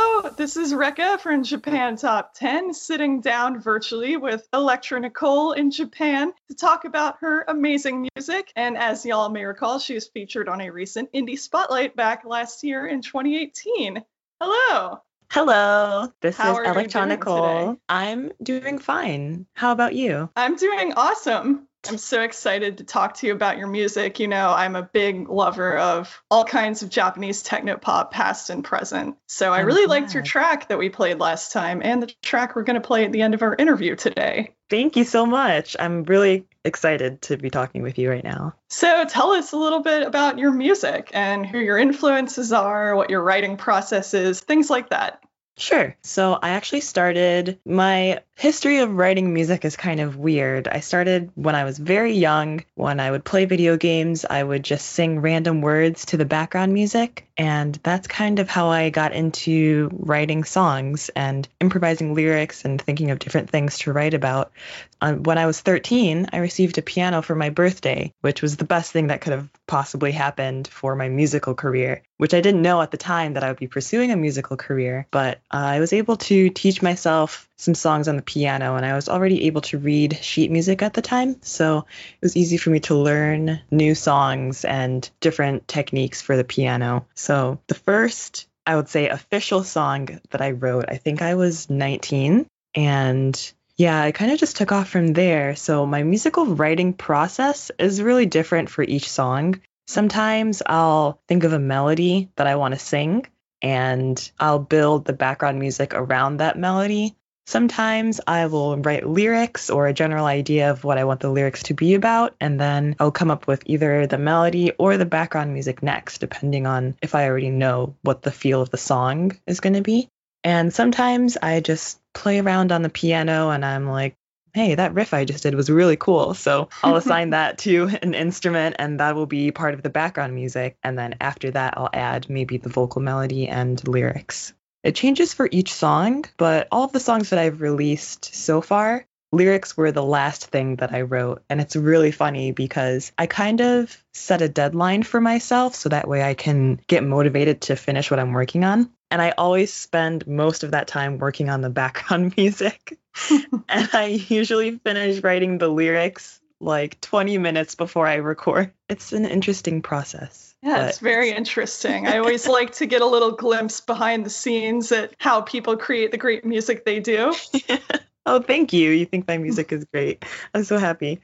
this is Rekka from Japan Top 10, sitting down virtually with Electra Nicole in Japan to talk about her amazing music. And as y'all may recall, she was featured on a recent Indie Spotlight back last year in 2018. Hello. Hello, this How is are you doing Electronicol. today? I'm doing fine. How about you? I'm doing awesome. I'm so excited to talk to you about your music. You know, I'm a big lover of all kinds of Japanese techno pop, past and present. So I really liked your track that we played last time and the track we're going to play at the end of our interview today. Thank you so much. I'm really excited to be talking with you right now. So tell us a little bit about your music and who your influences are, what your writing process is, things like that. Sure. So I actually started my history of writing music is kind of weird. I started when I was very young. When I would play video games, I would just sing random words to the background music. And that's kind of how I got into writing songs and improvising lyrics and thinking of different things to write about. When I was 13, I received a piano for my birthday, which was the best thing that could have possibly happened for my musical career, which I didn't know at the time that I would be pursuing a musical career. But I was able to teach myself some songs on the piano, and I was already able to read sheet music at the time. So it was easy for me to learn new songs and different techniques for the piano. So the first, I would say, official song that I wrote, I think I was 19. And yeah, I kind of just took off from there. So my musical writing process is really different for each song. Sometimes I'll think of a melody that I want to sing and I'll build the background music around that melody. Sometimes I will write lyrics or a general idea of what I want the lyrics to be about, and then I'll come up with either the melody or the background music next, depending on if I already know what the feel of the song is going to be. And sometimes I just play around on the piano and I'm like, hey, that riff I just did was really cool. So I'll assign that to an instrument and that will be part of the background music. And then after that, I'll add maybe the vocal melody and lyrics. It changes for each song, but all of the songs that I've released so far, lyrics were the last thing that I wrote. And it's really funny because I kind of set a deadline for myself so that way I can get motivated to finish what I'm working on. And I always spend most of that time working on the background music. and I usually finish writing the lyrics like 20 minutes before I record. It's an interesting process. Yeah, it's very interesting. I always like to get a little glimpse behind the scenes at how people create the great music they do. oh, thank you. You think my music is great. I'm so happy.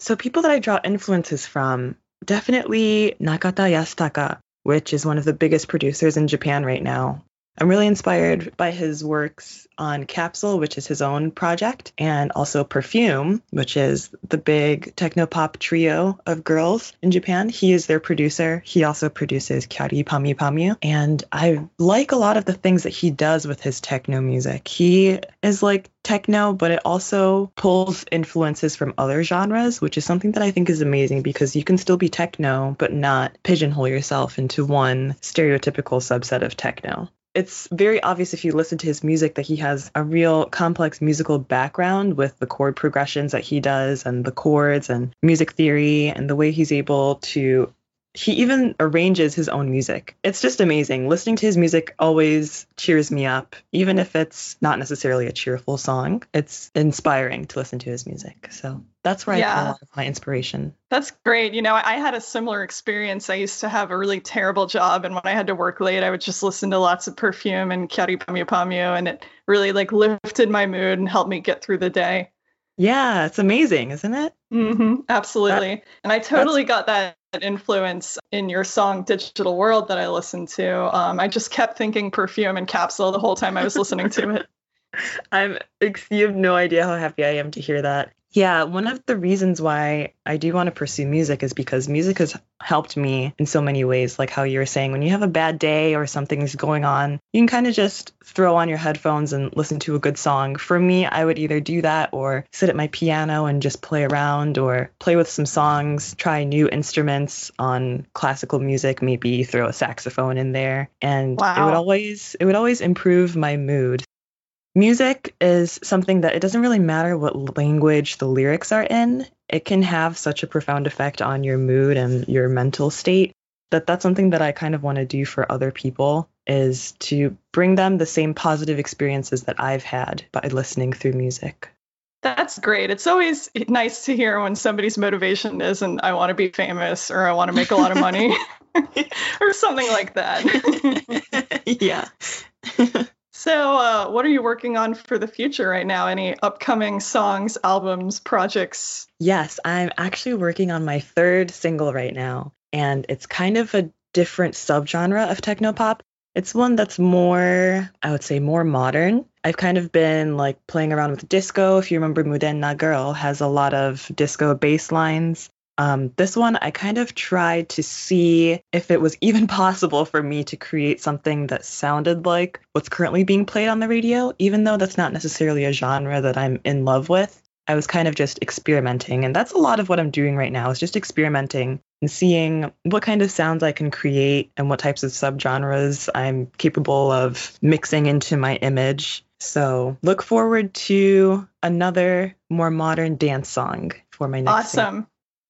So, people that I draw influences from definitely Nakata Yasutaka, which is one of the biggest producers in Japan right now. I'm really inspired by his works on Capsule, which is his own project, and also Perfume, which is the big technopop trio of girls in Japan. He is their producer. He also produces Kyary Pamyu Pamyu. And I like a lot of the things that he does with his techno music. He is like techno, but it also pulls influences from other genres, which is something that I think is amazing because you can still be techno, but not pigeonhole yourself into one stereotypical subset of techno it's very obvious if you listen to his music that he has a real complex musical background with the chord progressions that he does and the chords and music theory and the way he's able to he even arranges his own music. It's just amazing. Listening to his music always cheers me up, even if it's not necessarily a cheerful song. It's inspiring to listen to his music. So that's where I get a lot of my inspiration. That's great. You know, I had a similar experience. I used to have a really terrible job, and when I had to work late, I would just listen to lots of perfume and Kyary Pamyu Pamyu, and it really like lifted my mood and helped me get through the day. Yeah, it's amazing, isn't it? hmm absolutely. and I totally got that influence in your song Digital World that I listened to. Um, I just kept thinking perfume and capsule the whole time I was listening to it. I'm you have no idea how happy I am to hear that. Yeah, one of the reasons why I do want to pursue music is because music has helped me in so many ways. Like how you were saying, when you have a bad day or something's going on, you can kind of just throw on your headphones and listen to a good song. For me, I would either do that or sit at my piano and just play around or play with some songs, try new instruments on classical music, maybe throw a saxophone in there. And it would always it would always improve my mood. Music is something that it doesn't really matter what language the lyrics are in. It can have such a profound effect on your mood and your mental state that that's something that I kind of want to do for other people is to bring them the same positive experiences that I've had by listening through music. That's great. It's always nice to hear when somebody's motivation isn't I want to be famous or I want to make a lot of money or something like that. yeah. So, uh, what are you working on for the future right now? Any upcoming songs, albums, projects? Yes, I'm actually working on my third single right now, and it's kind of a different subgenre of technopop. It's one that's more, I would say, more modern. I've kind of been like playing around with disco. If you remember, Mudenna Girl has a lot of disco bass lines. Um, this one, I kind of tried to see if it was even possible for me to create something that sounded like what's currently being played on the radio, even though that's not necessarily a genre that I'm in love with. I was kind of just experimenting, and that's a lot of what I'm doing right now is just experimenting and seeing what kind of sounds I can create and what types of subgenres I'm capable of mixing into my image. So look forward to another more modern dance song for my next. Awesome.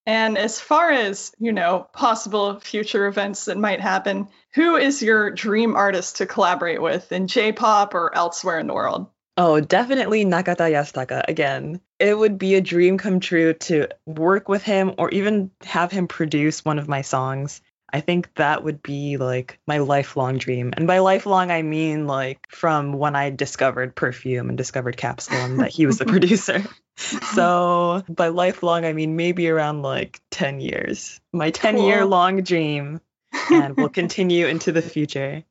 And as far as, you know, possible future events that might happen, who is your dream artist to collaborate with in J-pop or elsewhere in the world? Oh, definitely Nakata Yasutaka again. It would be a dream come true to work with him or even have him produce one of my songs. I think that would be like my lifelong dream. And by lifelong, I mean like from when I discovered Perfume and discovered Capsule and that he was the producer. So by lifelong, I mean maybe around like 10 years. My ten-year-long dream and will continue into the future.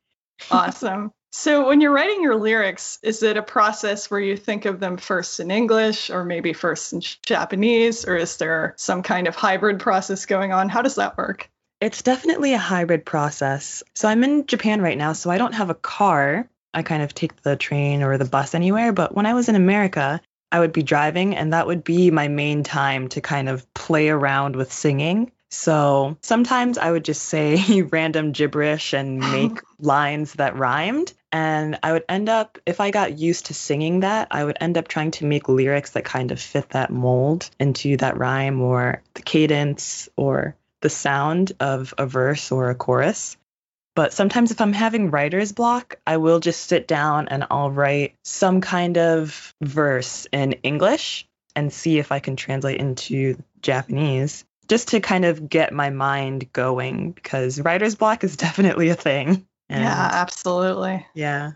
Awesome. So when you're writing your lyrics, is it a process where you think of them first in English or maybe first in Japanese, or is there some kind of hybrid process going on? How does that work? It's definitely a hybrid process. So I'm in Japan right now, so I don't have a car. I kind of take the train or the bus anywhere. But when I was in America, I would be driving, and that would be my main time to kind of play around with singing. So sometimes I would just say random gibberish and make lines that rhymed. And I would end up, if I got used to singing that, I would end up trying to make lyrics that kind of fit that mold into that rhyme or the cadence or the sound of a verse or a chorus. But sometimes if I'm having writer's block, I will just sit down and I'll write some kind of verse in English and see if I can translate into Japanese just to kind of get my mind going because writer's block is definitely a thing. And yeah, absolutely. yeah.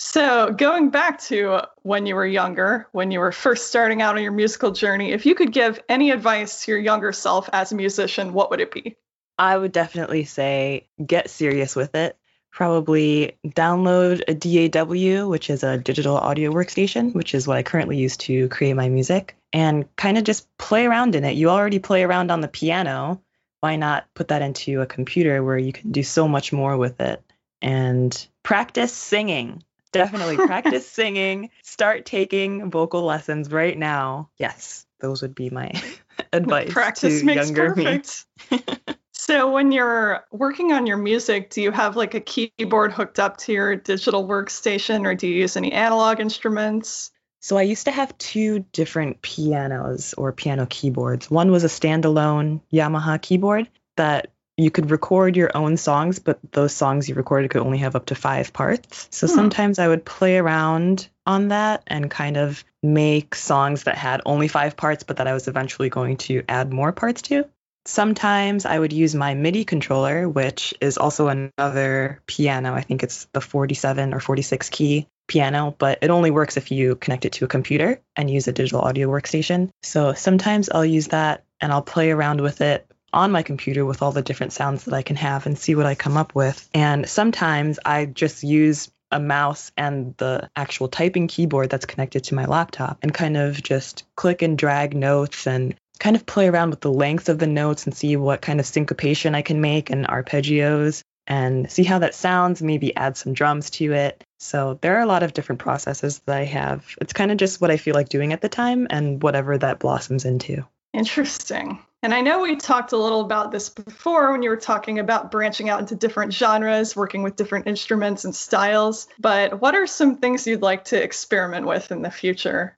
So, going back to when you were younger, when you were first starting out on your musical journey, if you could give any advice to your younger self as a musician, what would it be? I would definitely say get serious with it. Probably download a DAW, which is a digital audio workstation, which is what I currently use to create my music, and kind of just play around in it. You already play around on the piano. Why not put that into a computer where you can do so much more with it? And practice singing. Definitely practice singing. Start taking vocal lessons right now. Yes, those would be my advice Practice to makes younger me. so, when you're working on your music, do you have like a keyboard hooked up to your digital workstation or do you use any analog instruments? So I used to have two different pianos or piano keyboards. One was a standalone Yamaha keyboard that you could record your own songs, but those songs you recorded could only have up to five parts. So Hmm. sometimes I would play around on that and kind of make songs that had only five parts, but that I was eventually going to add more parts to. Sometimes I would use my MIDI controller, which is also another piano. I think it's the 47 or 46 key piano, but it only works if you connect it to a computer and use a digital audio workstation. So sometimes I'll use that and I'll play around with it on my computer with all the different sounds that I can have and see what I come up with. And sometimes I just use a mouse and the actual typing keyboard that's connected to my laptop and kind of just click and drag notes and kind of play around with the length of the notes and see what kind of syncopation I can make and arpeggios and see how that sounds, maybe add some drums to it. So there are a lot of different processes that I have. It's kind of just what I feel like doing at the time and whatever that blossoms into. Interesting. And I know we talked a little about this before when you were talking about branching out into different genres, working with different instruments and styles. But what are some things you'd like to experiment with in the future?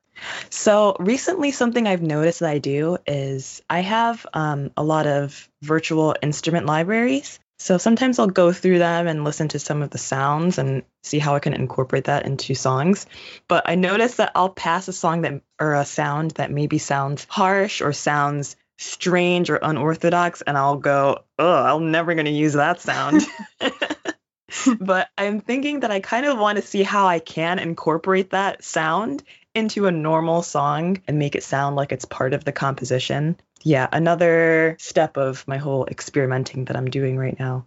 So recently, something I've noticed that I do is I have um, a lot of virtual instrument libraries. So sometimes I'll go through them and listen to some of the sounds and see how I can incorporate that into songs. But I notice that I'll pass a song that or a sound that maybe sounds harsh or sounds strange or unorthodox, and I'll go, "Oh, I'm never going to use that sound." but I'm thinking that I kind of want to see how I can incorporate that sound into a normal song and make it sound like it's part of the composition. Yeah, another step of my whole experimenting that I'm doing right now.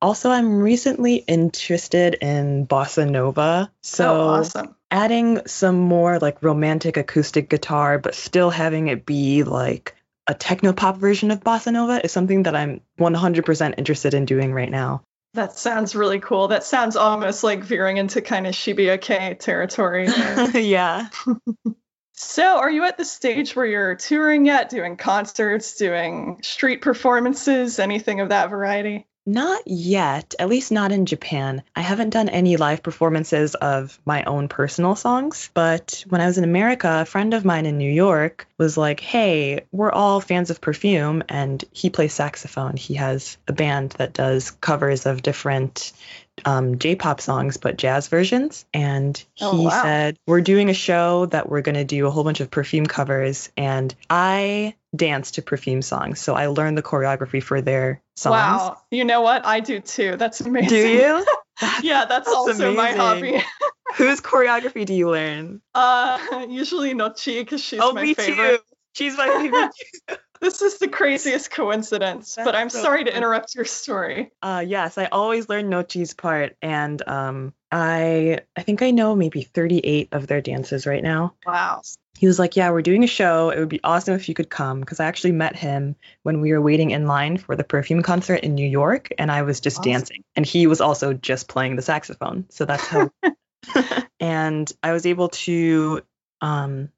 Also, I'm recently interested in bossa nova. So, oh, awesome. adding some more like romantic acoustic guitar, but still having it be like a techno pop version of bossa nova is something that I'm 100% interested in doing right now. That sounds really cool. That sounds almost like veering into kind of Shibuya-kei territory. yeah. so, are you at the stage where you're touring yet, doing concerts, doing street performances, anything of that variety? Not yet, at least not in Japan. I haven't done any live performances of my own personal songs, but when I was in America, a friend of mine in New York was like, Hey, we're all fans of Perfume, and he plays saxophone. He has a band that does covers of different um, J pop songs, but jazz versions. And he Oh, wow. said, We're doing a show that we're going to do a whole bunch of Perfume covers. And I dance to Perfume songs. So I learned the choreography for their songs. Wow. You know what? I do too. That's amazing. Do you? yeah, that's, That's also my hobby. Whose choreography do you learn? Uh, usually Nocchi because she's oh, my me favorite. too. She's my favorite. This is the craziest coincidence, but I'm so sorry to interrupt your story. uh, yes, I always learn Nocchi's part, and um, I I think I know maybe 38 of their dances right now. Wow. He was like, "Yeah, we're doing a show. It would be awesome if you could come." Because I actually met him when we were waiting in line for the Perfume concert in New York, and I was just Awesome. dancing, and he was also just playing the saxophone. So that's how. and I was able to um,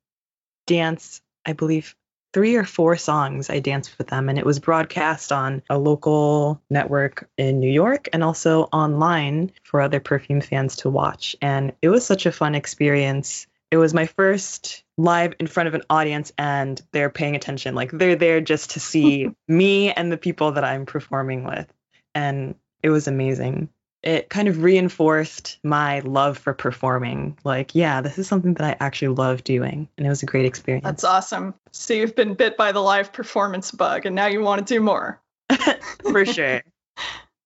dance, I believe, three or four songs. I danced with them, and it was broadcast on a local network in New York and also online for other Perfume fans to watch. And it was such a fun experience. It was my first live in front of an audience, and they're paying attention. Like they're there just to see me and the people that I'm performing with. And it was amazing it kind of reinforced my love for performing. Like, yeah, this is something that I actually love doing. And it was a great experience. That's awesome. So you've been bit by the live performance bug and now you want to do more. for sure.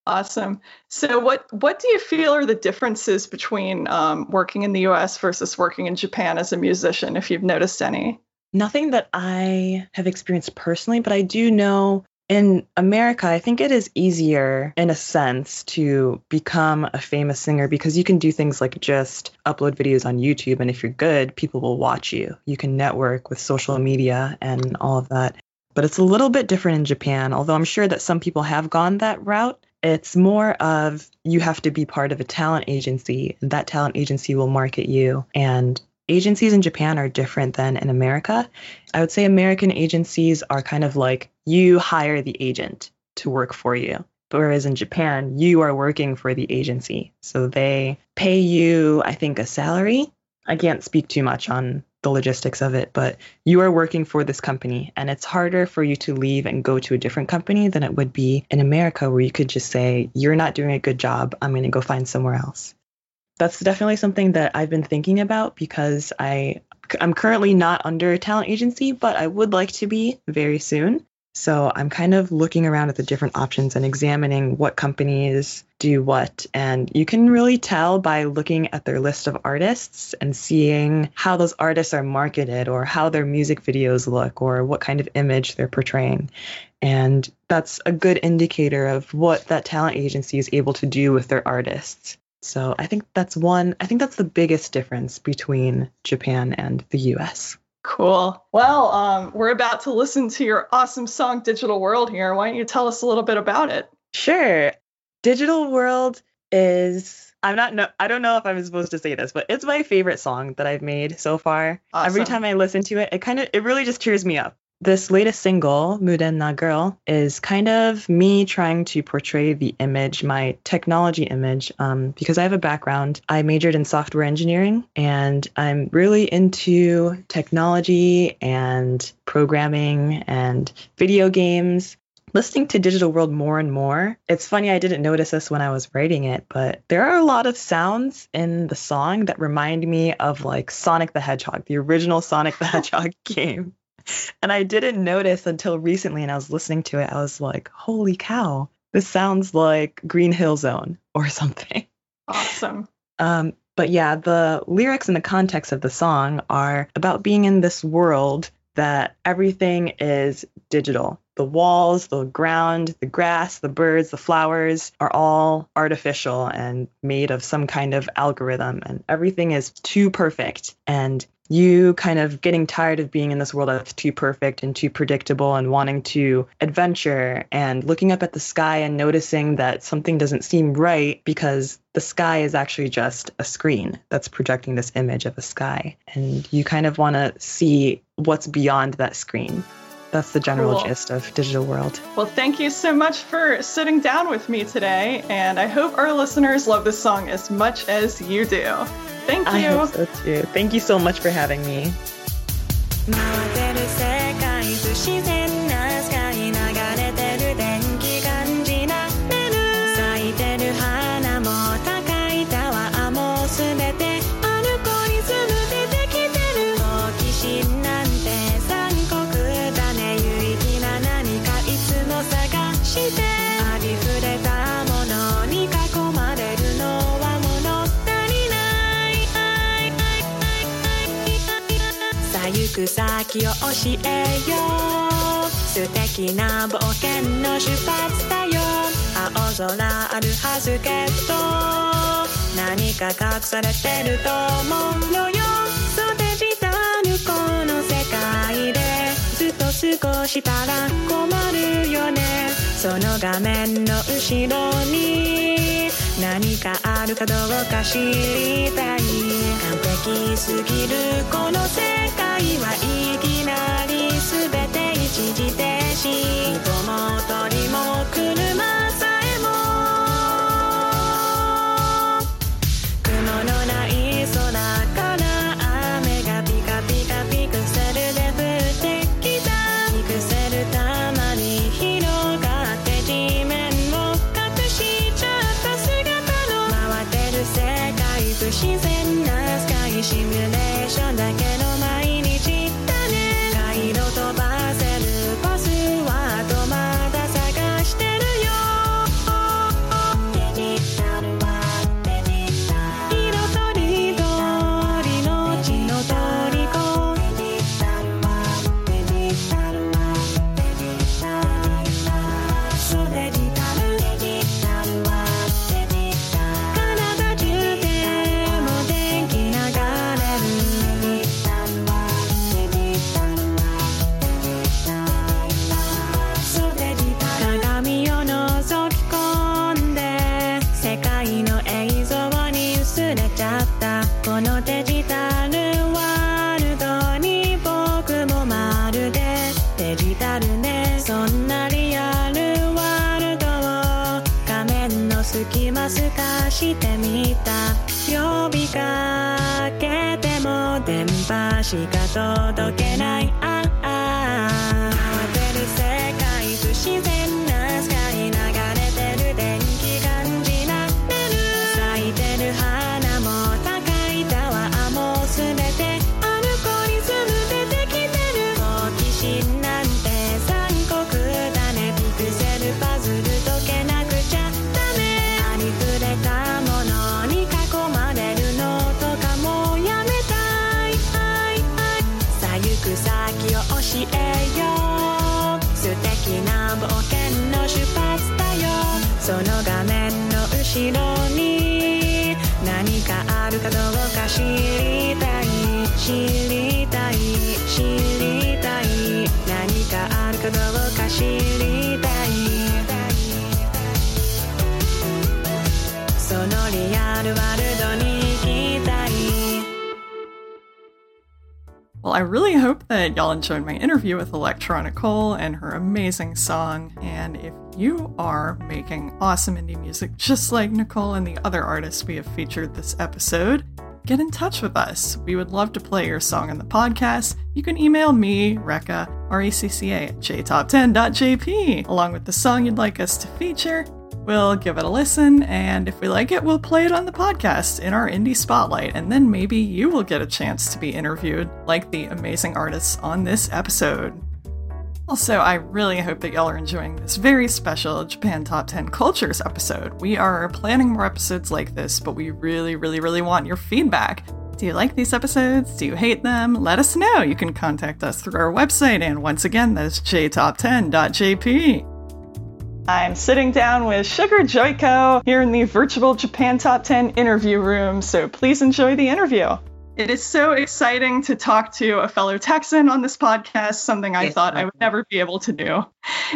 Awesome. So what what do you feel are the differences between um, working in the US versus working in Japan as a musician, if you've noticed any? Nothing that I have experienced personally, but I do know in America, I think it is easier in a sense to become a famous singer because you can do things like just upload videos on YouTube. And if you're good, people will watch you. You can network with social media and all of that. But it's a little bit different in Japan, although I'm sure that some people have gone that route. It's more of you have to be part of a talent agency, that talent agency will market you. And agencies in Japan are different than in America. I would say American agencies are kind of like you hire the agent to work for you. Whereas in Japan, you are working for the agency. So they pay you, I think, a salary. I can't speak too much on the logistics of it, but you are working for this company and it's harder for you to leave and go to a different company than it would be in America where you could just say, You're not doing a good job. I'm going to go find somewhere else. That's definitely something that I've been thinking about because I I'm currently not under a talent agency, but I would like to be very soon. So I'm kind of looking around at the different options and examining what companies do what. And you can really tell by looking at their list of artists and seeing how those artists are marketed or how their music videos look or what kind of image they're portraying. And that's a good indicator of what that talent agency is able to do with their artists. So I think that's one, I think that's the biggest difference between Japan and the US. Cool. Well, um, we're about to listen to your awesome song, Digital World, here. Why don't you tell us a little bit about it? Sure. Digital World is I'm not no I don't know if I'm supposed to say this, but it's my favorite song that I've made so far. Every time I listen to it, it kind of it really just cheers me up. This latest single, Mudenna Girl, is kind of me trying to portray the image, my technology image, um, because I have a background. I majored in software engineering and I'm really into technology and programming and video games listening to Digital World more and more, it's funny, I didn't notice this when I was writing it, but there are a lot of sounds in the song that remind me of like Sonic the Hedgehog, the original Sonic the Hedgehog game. And I didn't notice until recently, and I was listening to it, I was like, holy cow, this sounds like Green Hill Zone or something. Awesome. Um, but yeah, the lyrics and the context of the song are about being in this world that everything is digital. The walls, the ground, the grass, the birds, the flowers are all artificial and made of some kind of algorithm, and everything is too perfect. And you kind of getting tired of being in this world that's too perfect and too predictable and wanting to adventure and looking up at the sky and noticing that something doesn't seem right because the sky is actually just a screen that's projecting this image of a sky. And you kind of want to see what's beyond that screen. That's the general Cool. gist of Digital World. Well, thank you so much for sitting down with me today, and I hope our listeners love this song as much as you do. Thank I you. hope so too. Thank you so much for having me. く先を教えよう。素敵な冒険の出発だよ。青空あるはずけど。何か隠されてると思うのよ。そうデジタルこの世界で。ずっと過ごしたら困るよね。その画面の後ろに。何かあるかどうか知りたい。完璧すぎるこの世界。いきなり全て一時停止。人も鳥もしか届けない かあるかどうか知りたいそのリアルワールドに行きたい Well, I really hope that y'all enjoyed my interview with Electra Nicole and her amazing song. And if you are making awesome indie music just like Nicole and the other artists we have featured this episode, get in touch with us. We would love to play your song on the podcast. You can email me, Recca, R E C C A, at jtop10.jp, along with the song you'd like us to feature. We'll give it a listen, and if we like it, we'll play it on the podcast in our indie spotlight, and then maybe you will get a chance to be interviewed like the amazing artists on this episode. Also, I really hope that y'all are enjoying this very special Japan Top 10 Cultures episode. We are planning more episodes like this, but we really, really, really want your feedback. Do you like these episodes? Do you hate them? Let us know. You can contact us through our website, and once again, that's jtop10.jp. I'm sitting down with Sugar Joiko here in the virtual Japan Top 10 interview room, so please enjoy the interview. It is so exciting to talk to a fellow Texan on this podcast, something I thought I would never be able to do.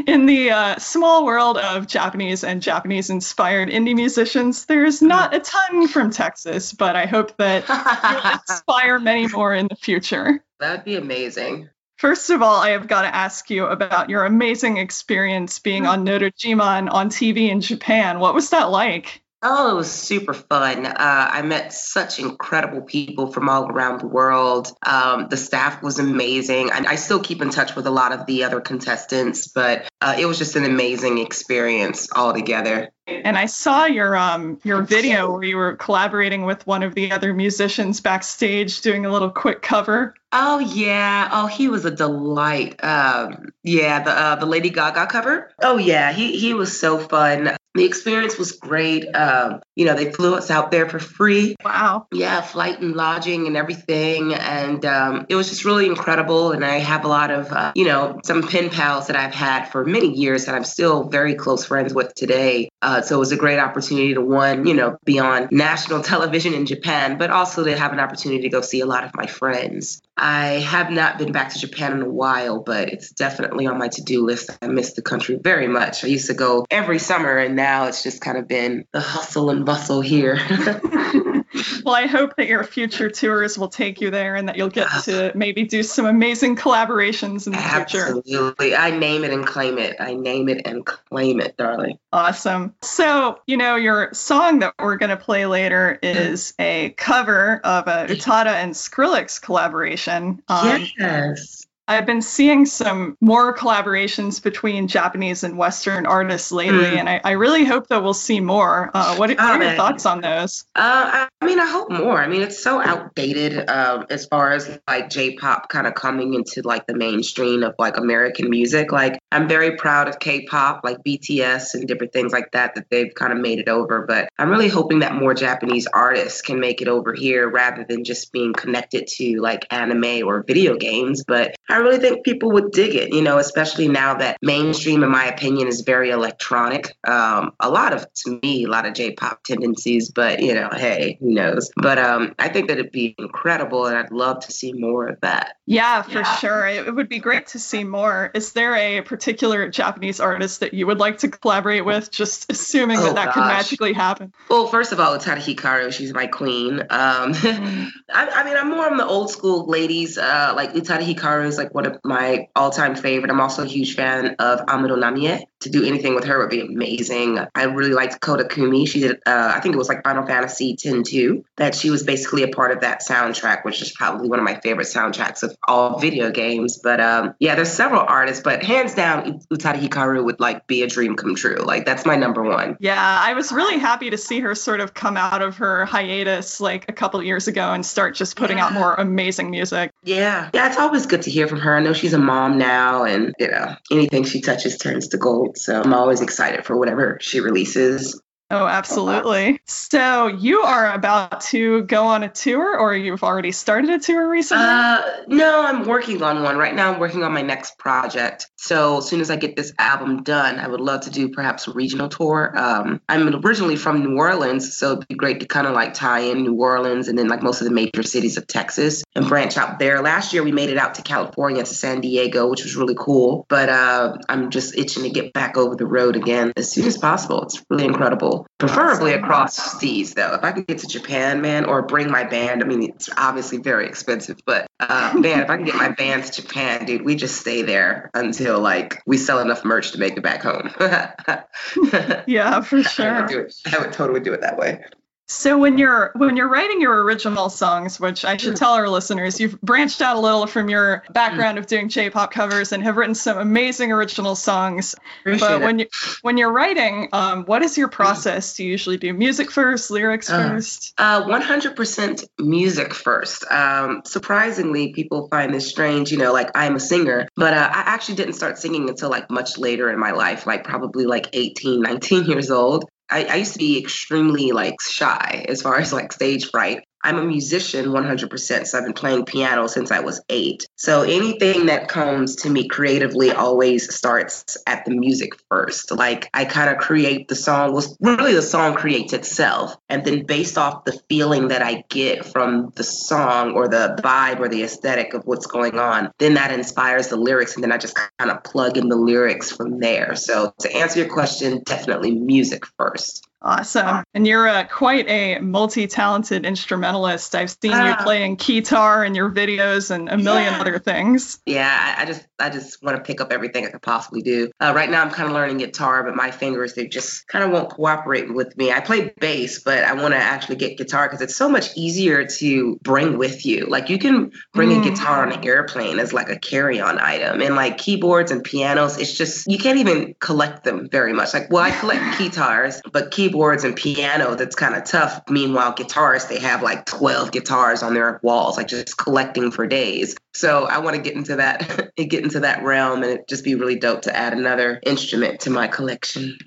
In the uh, small world of Japanese and Japanese inspired indie musicians, there's not a ton from Texas, but I hope that you'll inspire many more in the future. That'd be amazing. First of all, I have got to ask you about your amazing experience being on Nodojiman on TV in Japan. What was that like? Oh, it was super fun. Uh, I met such incredible people from all around the world. Um, the staff was amazing. I, I still keep in touch with a lot of the other contestants, but uh, it was just an amazing experience altogether. And I saw your um your video where you were collaborating with one of the other musicians backstage doing a little quick cover. Oh yeah. Oh, he was a delight. Um, yeah, the uh, the Lady Gaga cover. Oh yeah, he he was so fun. The experience was great. Um, you know, they flew us out there for free. Wow. Yeah, flight and lodging and everything, and um, it was just really incredible. And I have a lot of uh, you know some pen pals that I've had for many years that I'm still very close friends with today. Uh, so it was a great opportunity to one, you know, be on national television in Japan, but also to have an opportunity to go see a lot of my friends. I have not been back to Japan in a while, but it's definitely on my to-do list. I miss the country very much. I used to go every summer, and now it's just kind of been the hustle and bustle here. Well, I hope that your future tours will take you there and that you'll get to maybe do some amazing collaborations in the future. Absolutely. I name it and claim it. I name it and claim it, darling. Awesome. So, you know, your song that we're going to play later is a cover of a Utada and Skrillex collaboration. Um, yes. I've been seeing some more collaborations between Japanese and Western artists lately, Mm. and I, I really hope that we'll see more. Uh, what, what are your thoughts on those? Uh, I mean, I hope more. I mean, it's so outdated um, as far as like J-pop kind of coming into like the mainstream of like American music. Like, I'm very proud of K-pop, like BTS and different things like that, that they've kind of made it over. But I'm really hoping that more Japanese artists can make it over here rather than just being connected to like anime or video games. But I really think people would dig it, you know, especially now that mainstream, in my opinion, is very electronic. Um, a lot of, to me, a lot of J-pop tendencies, but you know, hey, who knows? But um, I think that it'd be incredible, and I'd love to see more of that. Yeah, for sure. It it would be great to see more. Is there a particular Japanese artist that you would like to collaborate with? Just assuming Oh, that that could magically happen. Well, first of all, Utada Hikaru, she's my queen. Um, I, I mean, I'm more on the old school ladies. Uh, like Utada Hikaru is like one of my all time favorite. I'm also a huge fan of Amuro Namie. To do anything with her would be amazing. I really liked Koda Kumi. She did, uh, I think it was like Final Fantasy 10 2, that she was basically a part of that soundtrack, which is probably one of my favorite soundtracks of all video games. But um, yeah, there's several artists, but hands down, Utada Hikaru would like be a dream come true. Like that's my number one. Yeah, I was really happy to see her sort of come out of her hiatus like a couple years ago and start just putting yeah. out more amazing music. Yeah. Yeah, it's always good to hear from her. I know she's a mom now and, you know, anything she touches turns to gold. So I'm always excited for whatever she releases. Oh, absolutely. So you are about to go on a tour, or you've already started a tour recently? Uh, no, I'm working on one right now. I'm working on my next project. So as soon as I get this album done, I would love to do perhaps a regional tour. Um, I'm originally from New Orleans, so it'd be great to kind of like tie in New Orleans and then like most of the major cities of Texas and branch out there. Last year we made it out to California to San Diego, which was really cool. But uh, I'm just itching to get back over the road again as soon as possible. It's really incredible. Preferably across seas, though. If I could get to Japan, man, or bring my band. I mean, it's obviously very expensive, but uh, man, if I can get my band to Japan, dude, we just stay there until like we sell enough merch to make it back home. yeah, for sure. I would, I would totally do it that way. So when you're when you're writing your original songs, which I should tell our listeners, you've branched out a little from your background of doing J-pop covers and have written some amazing original songs. Appreciate but when you when you're writing, um, what is your process? Do you usually do music first, lyrics first? Uh, 100% music first. Um, surprisingly, people find this strange. You know, like I'm a singer, but uh, I actually didn't start singing until like much later in my life, like probably like 18, 19 years old. I, I used to be extremely like shy as far as like stage fright. I'm a musician 100%. So I've been playing piano since I was eight. So anything that comes to me creatively always starts at the music first. Like I kind of create the song, was really the song creates itself. And then based off the feeling that I get from the song or the vibe or the aesthetic of what's going on, then that inspires the lyrics. And then I just kind of plug in the lyrics from there. So to answer your question, definitely music first. Awesome. And you're uh, quite a multi talented instrumentalist. I've seen you Ah. playing guitar in your videos and a million Yeah. other things. Yeah, I, just I just want to pick up everything I could possibly do. Uh, right now, I'm kind of learning guitar, but my fingers they just kind of won't cooperate with me. I play bass, but I want to actually get guitar because it's so much easier to bring with you. Like you can bring Mm. a guitar on an airplane as like a carry-on item, and like keyboards and pianos, it's just you can't even collect them very much. Like, well, I collect guitars, but keyboards and piano that's kind of tough. Meanwhile, guitarists they have like 12 guitars on their walls, like just collecting for days. So I want to get into that, get into that realm, and it just be really dope to add another instrument to my collection.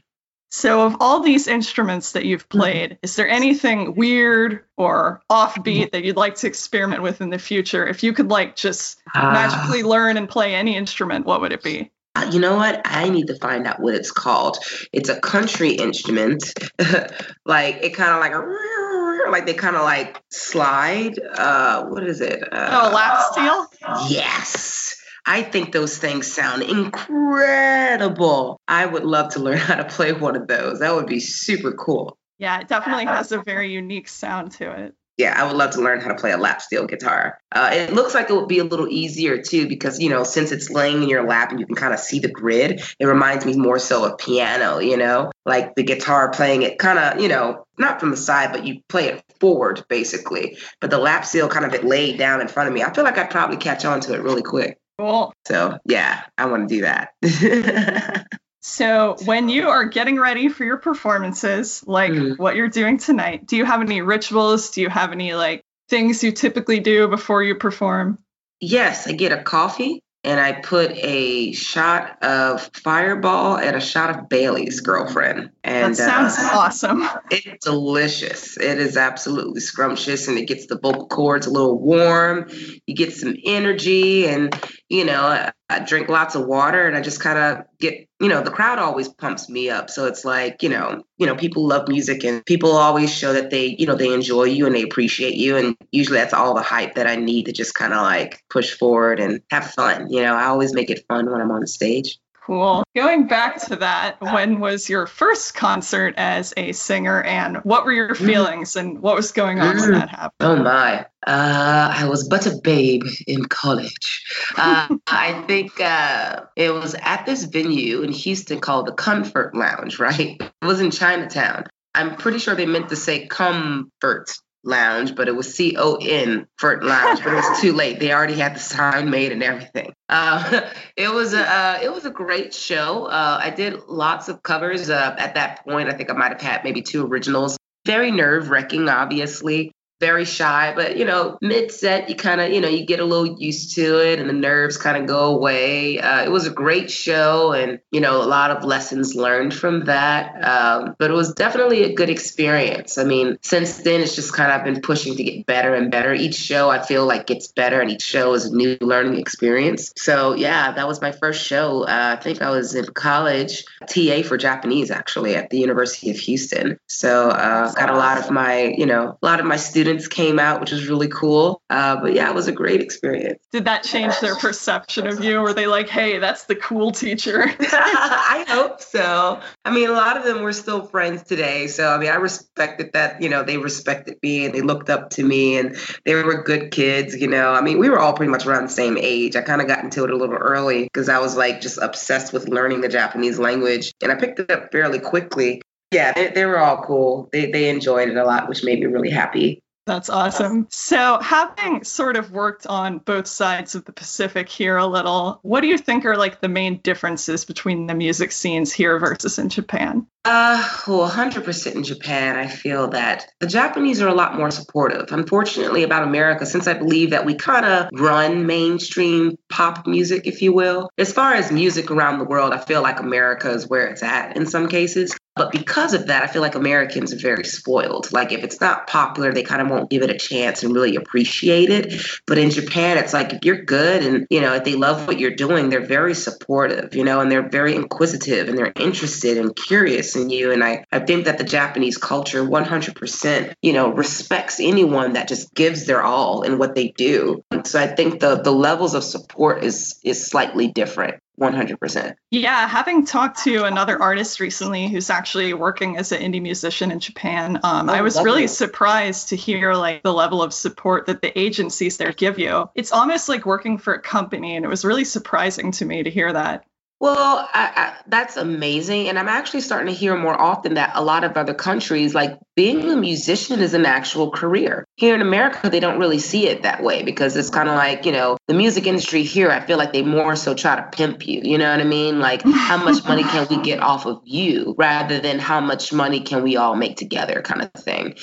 So, of all these instruments that you've played, is there anything weird or offbeat that you'd like to experiment with in the future? If you could, like, just Ah. magically learn and play any instrument, what would it be? Uh, You know what? I need to find out what it's called. It's a country instrument. like it kind of like a like they kind of like slide. Uh, what is it? Uh, Oh, lap steel? Yes. I think those things sound incredible. I would love to learn how to play one of those. That would be super cool. Yeah, it definitely has a very unique sound to it. Yeah, I would love to learn how to play a lap steel guitar. Uh, it looks like it would be a little easier too, because you know, since it's laying in your lap and you can kind of see the grid, it reminds me more so of piano. You know, like the guitar playing it kind of, you know, not from the side, but you play it forward basically. But the lap steel kind of it laid down in front of me. I feel like I'd probably catch on to it really quick. Cool. So yeah, I want to do that. So, when you are getting ready for your performances, like Mm. what you're doing tonight, do you have any rituals? Do you have any like things you typically do before you perform? Yes, I get a coffee and I put a shot of Fireball and a shot of Bailey's girlfriend. And that sounds uh, awesome. It's delicious. It is absolutely scrumptious and it gets the vocal cords a little warm. You get some energy and, you know, I, drink lots of water and I just kind of get, you know, the crowd always pumps me up. So it's like, you know, you know, people love music and people always show that they, you know, they enjoy you and they appreciate you. And usually that's all the hype that I need to just kind of like push forward and have fun. You know, I always make it fun when I'm on stage. Cool. Going back to that, when was your first concert as a singer and what were your Mm. feelings and what was going on when that happened? Oh my. Uh, I was but a babe in college. Uh, I think uh, it was at this venue in Houston called the Comfort Lounge, right? It was in Chinatown. I'm pretty sure they meant to say Comfort Lounge, but it was C O N Fort Lounge, but it was too late. They already had the sign made and everything. Uh, it was a uh, it was a great show. Uh, I did lots of covers. Uh, at that point, I think I might have had maybe two originals. Very nerve wracking, obviously very shy, but you know, mid set, you kind of, you know, you get a little used to it and the nerves kind of go away. Uh, it was a great show and, you know, a lot of lessons learned from that. Um, but it was definitely a good experience. I mean, since then, it's just kind of been pushing to get better and better. Each show I feel like gets better and each show is a new learning experience. So, yeah, that was my first show. Uh, I think I was in college, TA for Japanese actually at the University of Houston. So, uh, got a lot of my, you know, a lot of my students came out, which was really cool. Uh, but yeah, it was a great experience. Did that change their perception of you? Were they like, hey, that's the cool teacher? I hope so. I mean, a lot of them were still friends today. So, I mean, I respected that, you know, they respected me and they looked up to me and they were good kids, you know. I mean, we were all pretty much around the same age. I kind of got into it a little early because I was like just obsessed with learning the Japanese language and I picked it up fairly quickly. Yeah, they, they were all cool. They, they enjoyed it a lot, which made me really happy. That's awesome. So, having sort of worked on both sides of the Pacific here a little, what do you think are like the main differences between the music scenes here versus in Japan? Uh, well, 100% in Japan, I feel that the Japanese are a lot more supportive. Unfortunately, about America, since I believe that we kind of run mainstream pop music, if you will, as far as music around the world, I feel like America is where it's at in some cases. But because of that, I feel like Americans are very spoiled. Like if it's not popular, they kind of won't give it a chance and really appreciate it. But in Japan, it's like if you're good and you know if they love what you're doing, they're very supportive, you know, and they're very inquisitive and they're interested and curious in you. And I, I think that the Japanese culture 100%, you know, respects anyone that just gives their all in what they do. So I think the the levels of support is is slightly different. 100%. Yeah, having talked to another artist recently who's actually working as an indie musician in Japan, um, Oh, I was really surprised to hear like the level of support that the agencies there give you. It's almost like working for a company, and it was really surprising to me to hear that. Well, I, I, that's amazing. And I'm actually starting to hear more often that a lot of other countries, like being a musician is an actual career. Here in America, they don't really see it that way because it's kind of like, you know, the music industry here, I feel like they more so try to pimp you. You know what I mean? Like, how much money can we get off of you rather than how much money can we all make together kind of thing.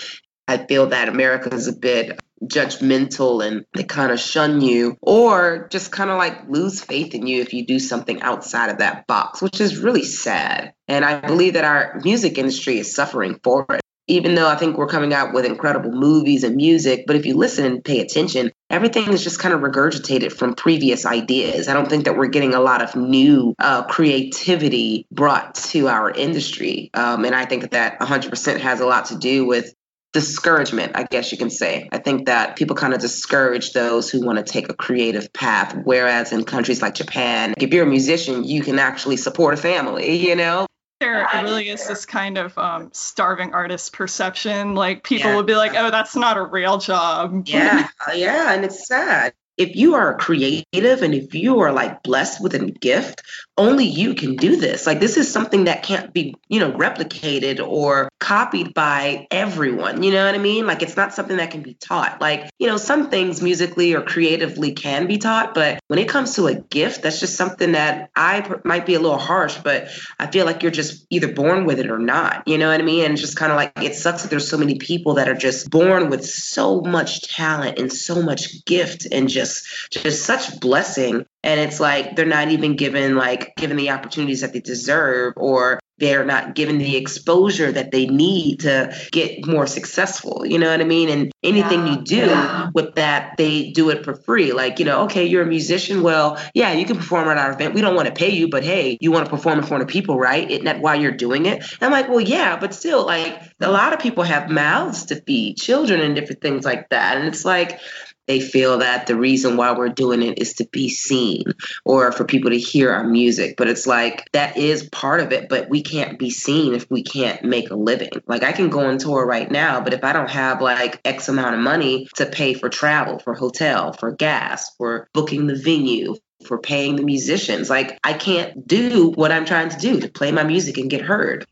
I feel that America is a bit judgmental and they kind of shun you or just kind of like lose faith in you if you do something outside of that box, which is really sad. And I believe that our music industry is suffering for it. Even though I think we're coming out with incredible movies and music, but if you listen and pay attention, everything is just kind of regurgitated from previous ideas. I don't think that we're getting a lot of new uh, creativity brought to our industry. Um, and I think that that 100% has a lot to do with discouragement, I guess you can say. I think that people kind of discourage those who want to take a creative path. Whereas in countries like Japan, if you're a musician, you can actually support a family, you know? There really is this kind of um, starving artist perception. Like people Yeah. will be like, "Oh, that's not a real job." Yeah, yeah, and it's sad. If you are creative and if you are like blessed with a gift, only you can do this. Like this is something that can't be, you know, replicated or copied by everyone. You know what I mean? Like it's not something that can be taught. Like, you know, some things musically or creatively can be taught, but when it comes to a gift, that's just something that I might be a little harsh, but I feel like you're just either born with it or not. You know what I mean? And just kind of like it sucks that there's so many people that are just born with so much talent and so much gift and just just such blessing and it's like they're not even given like given the opportunities that they deserve or they're not given the exposure that they need to get more successful. You know what I mean? And anything you do with that, they do it for free. Like, you know, okay, you're a musician. Well, yeah, you can perform at our event. We don't want to pay you, but hey, you want to perform in front of people, right? Isn't that why you're doing it? And I'm like, well, yeah, but still, like, a lot of people have mouths to feed, children and different things like that. And it's like, they feel that the reason why we're doing it is to be seen or for people to hear our music. But it's like that is part of it, but we can't be seen if we can't make a living. Like I can go on tour right now, but if I don't have like X amount of money to pay for travel, for hotel, for gas, for booking the venue, for paying the musicians, like I can't do what I'm trying to do to play my music and get heard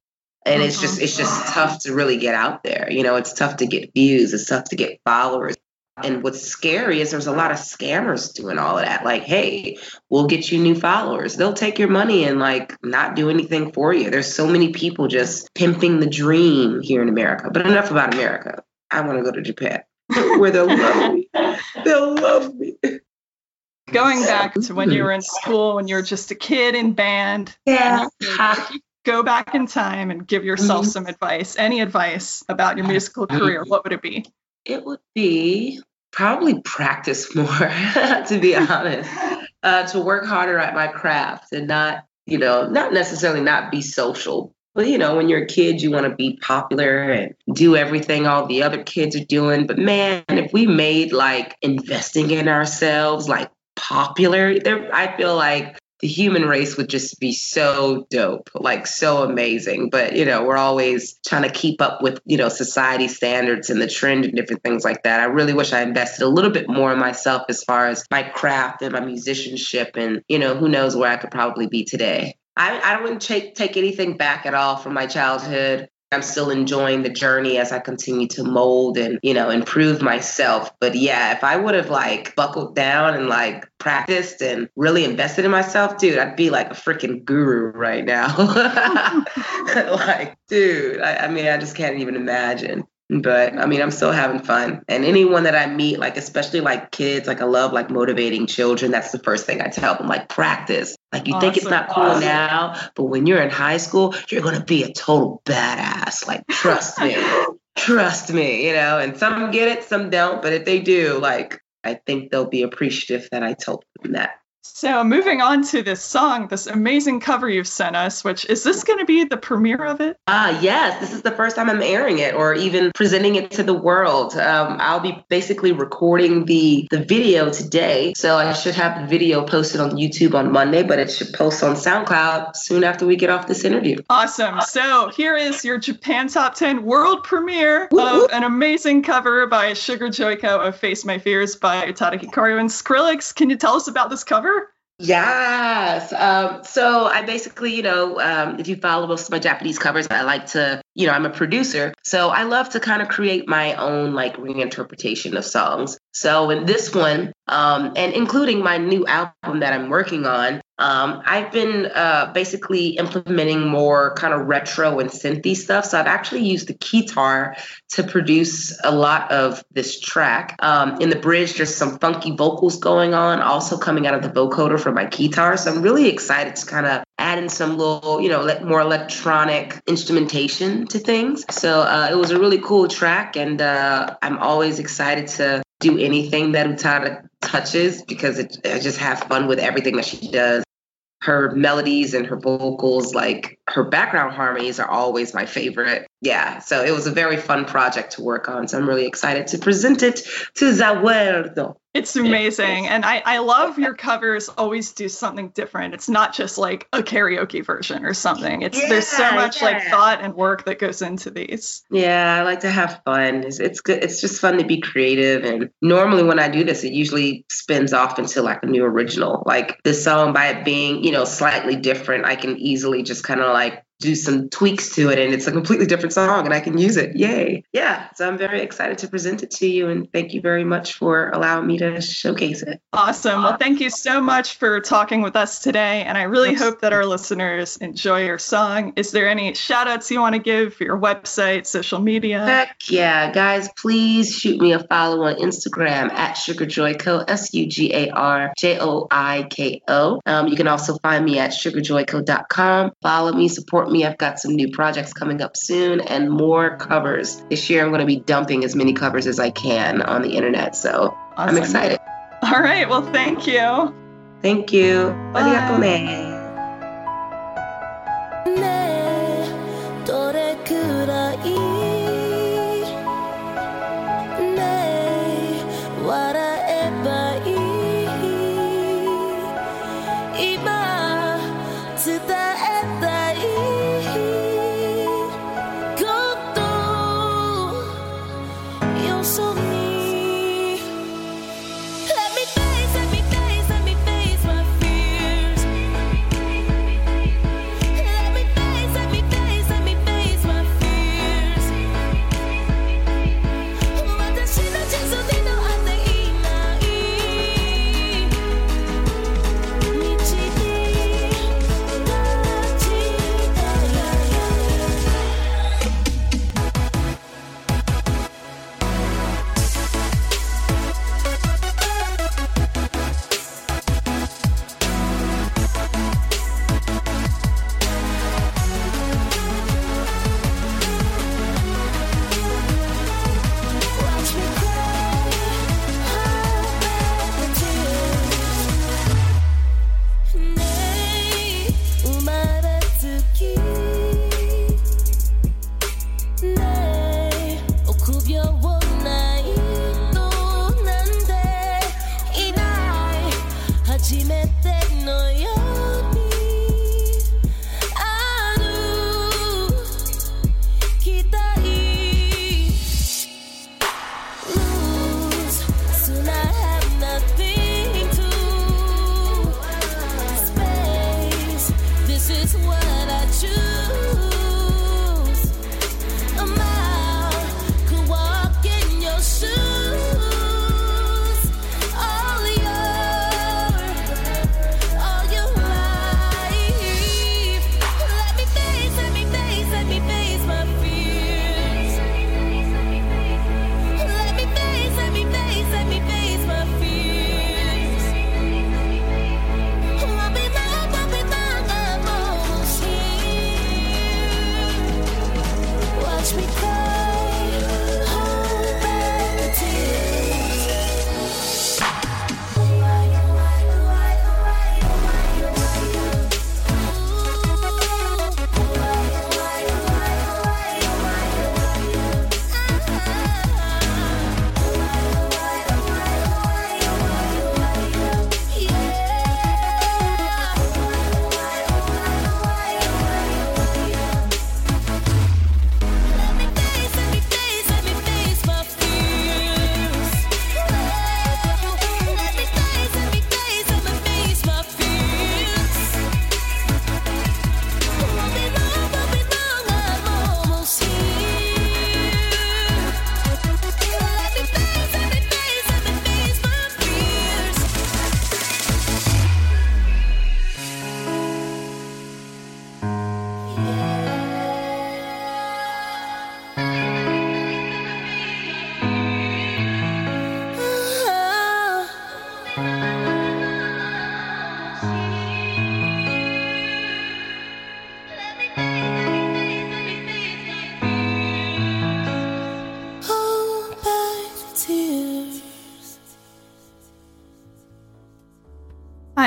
and it's just it's just uh-huh. tough to really get out there you know it's tough to get views it's tough to get followers and what's scary is there's a lot of scammers doing all of that. Like, hey, we'll get you new followers. They'll take your money and like not do anything for you. There's so many people just pimping the dream here in America. But enough about America. I want to go to Japan where they'll love me. They'll love me. Going back to when you were in school, when you were just a kid in band. Yeah. Go back in time and give yourself Mhm. some advice. Any advice about your musical career? What would it be? It would be probably practice more, to be honest, uh, to work harder at my craft and not, you know, not necessarily not be social. But, you know, when you're a kid, you want to be popular and do everything all the other kids are doing. But man, if we made like investing in ourselves like popular, there, I feel like the human race would just be so dope, like so amazing. But you know, we're always trying to keep up with you know society standards and the trend and different things like that. I really wish I invested a little bit more in myself as far as my craft and my musicianship, and you know, who knows where I could probably be today. I, I wouldn't take take anything back at all from my childhood. I'm still enjoying the journey as I continue to mold and, you know, improve myself. But yeah, if I would have like buckled down and like practiced and really invested in myself, dude, I'd be like a freaking guru right now. like, dude, I, I mean, I just can't even imagine. But I mean, I'm still having fun. And anyone that I meet, like, especially like kids, like, I love like motivating children. That's the first thing I tell them, like, practice. Like, you think it's not cool awesome. now, but when you're in high school, you're going to be a total badass. Like, trust me. trust me, you know, and some get it, some don't. But if they do, like, I think they'll be appreciative that I told them that. So moving on to this song, this amazing cover you've sent us, which is this going to be the premiere of it? Ah, yes, this is the first time I'm airing it or even presenting it to the world. Um, I'll be basically recording the the video today, so I should have the video posted on YouTube on Monday, but it should post on SoundCloud soon after we get off this interview. Awesome. So here is your Japan Top 10 world premiere of an amazing cover by Sugar Joiko of Face My Fears by Utada Hikaru and Skrillex. Can you tell us about this cover? Yes. Um, so I basically, you know, um, if you follow most of my Japanese covers, I like to, you know, I'm a producer. So I love to kind of create my own like reinterpretation of songs. So in this one, um, and including my new album that I'm working on, um, I've been uh, basically implementing more kind of retro and synthy stuff. So I've actually used the guitar to produce a lot of this track. Um, in the bridge, there's some funky vocals going on, also coming out of the vocoder for my guitar. So I'm really excited to kind of add in some little, you know, more electronic instrumentation to things. So uh, it was a really cool track, and uh, I'm always excited to do anything that Utada touches because it, I just have fun with everything that she does. Her melodies and her vocals, like her background harmonies, are always my favorite. Yeah, so it was a very fun project to work on. So I'm really excited to present it to Zawerdo. It's amazing. And I, I love your covers always do something different. It's not just like a karaoke version or something. It's there's so Yeah, much like thought and work that goes into these. Yeah, I like to have fun. It's, it's good. It's just fun to be creative. And normally when I do this, it usually spins off into like a new original. Like this song, by it being, you know, slightly different, I can easily just kind of like do some tweaks to it and it's a completely different song and I can use it. Yay. Yeah. So I'm very excited to present it to you and thank you very much for allowing me to showcase it. Awesome. Well, thank you so much for talking with us today. And I really hope that our listeners enjoy your song. Is there any shout outs you want to give for your website, social media? Heck yeah, guys, please shoot me a follow on Instagram at SugarJoiko, S U G A R J O I K O. Um, you can also find me at sugarjoiko.com. Follow me, support me. I've got some new projects coming up soon and more covers. This year, I'm going to be dumping as many covers as I can on the internet. So I'm excited. All right. Well, thank you. Thank you. Bye. Arigato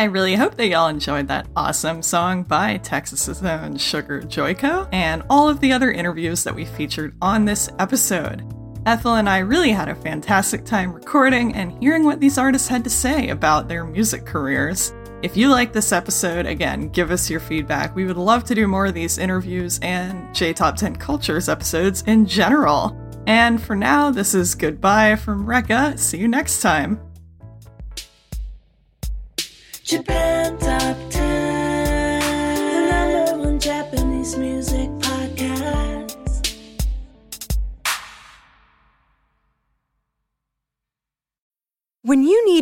I really hope that y'all enjoyed that awesome song by Texas's own Sugar Joiko and all of the other interviews that we featured on this episode. Ethel and I really had a fantastic time recording and hearing what these artists had to say about their music careers. If you like this episode, again, give us your feedback. We would love to do more of these interviews and J Top 10 Cultures episodes in general. And for now, this is goodbye from Recca. See you next time. Japan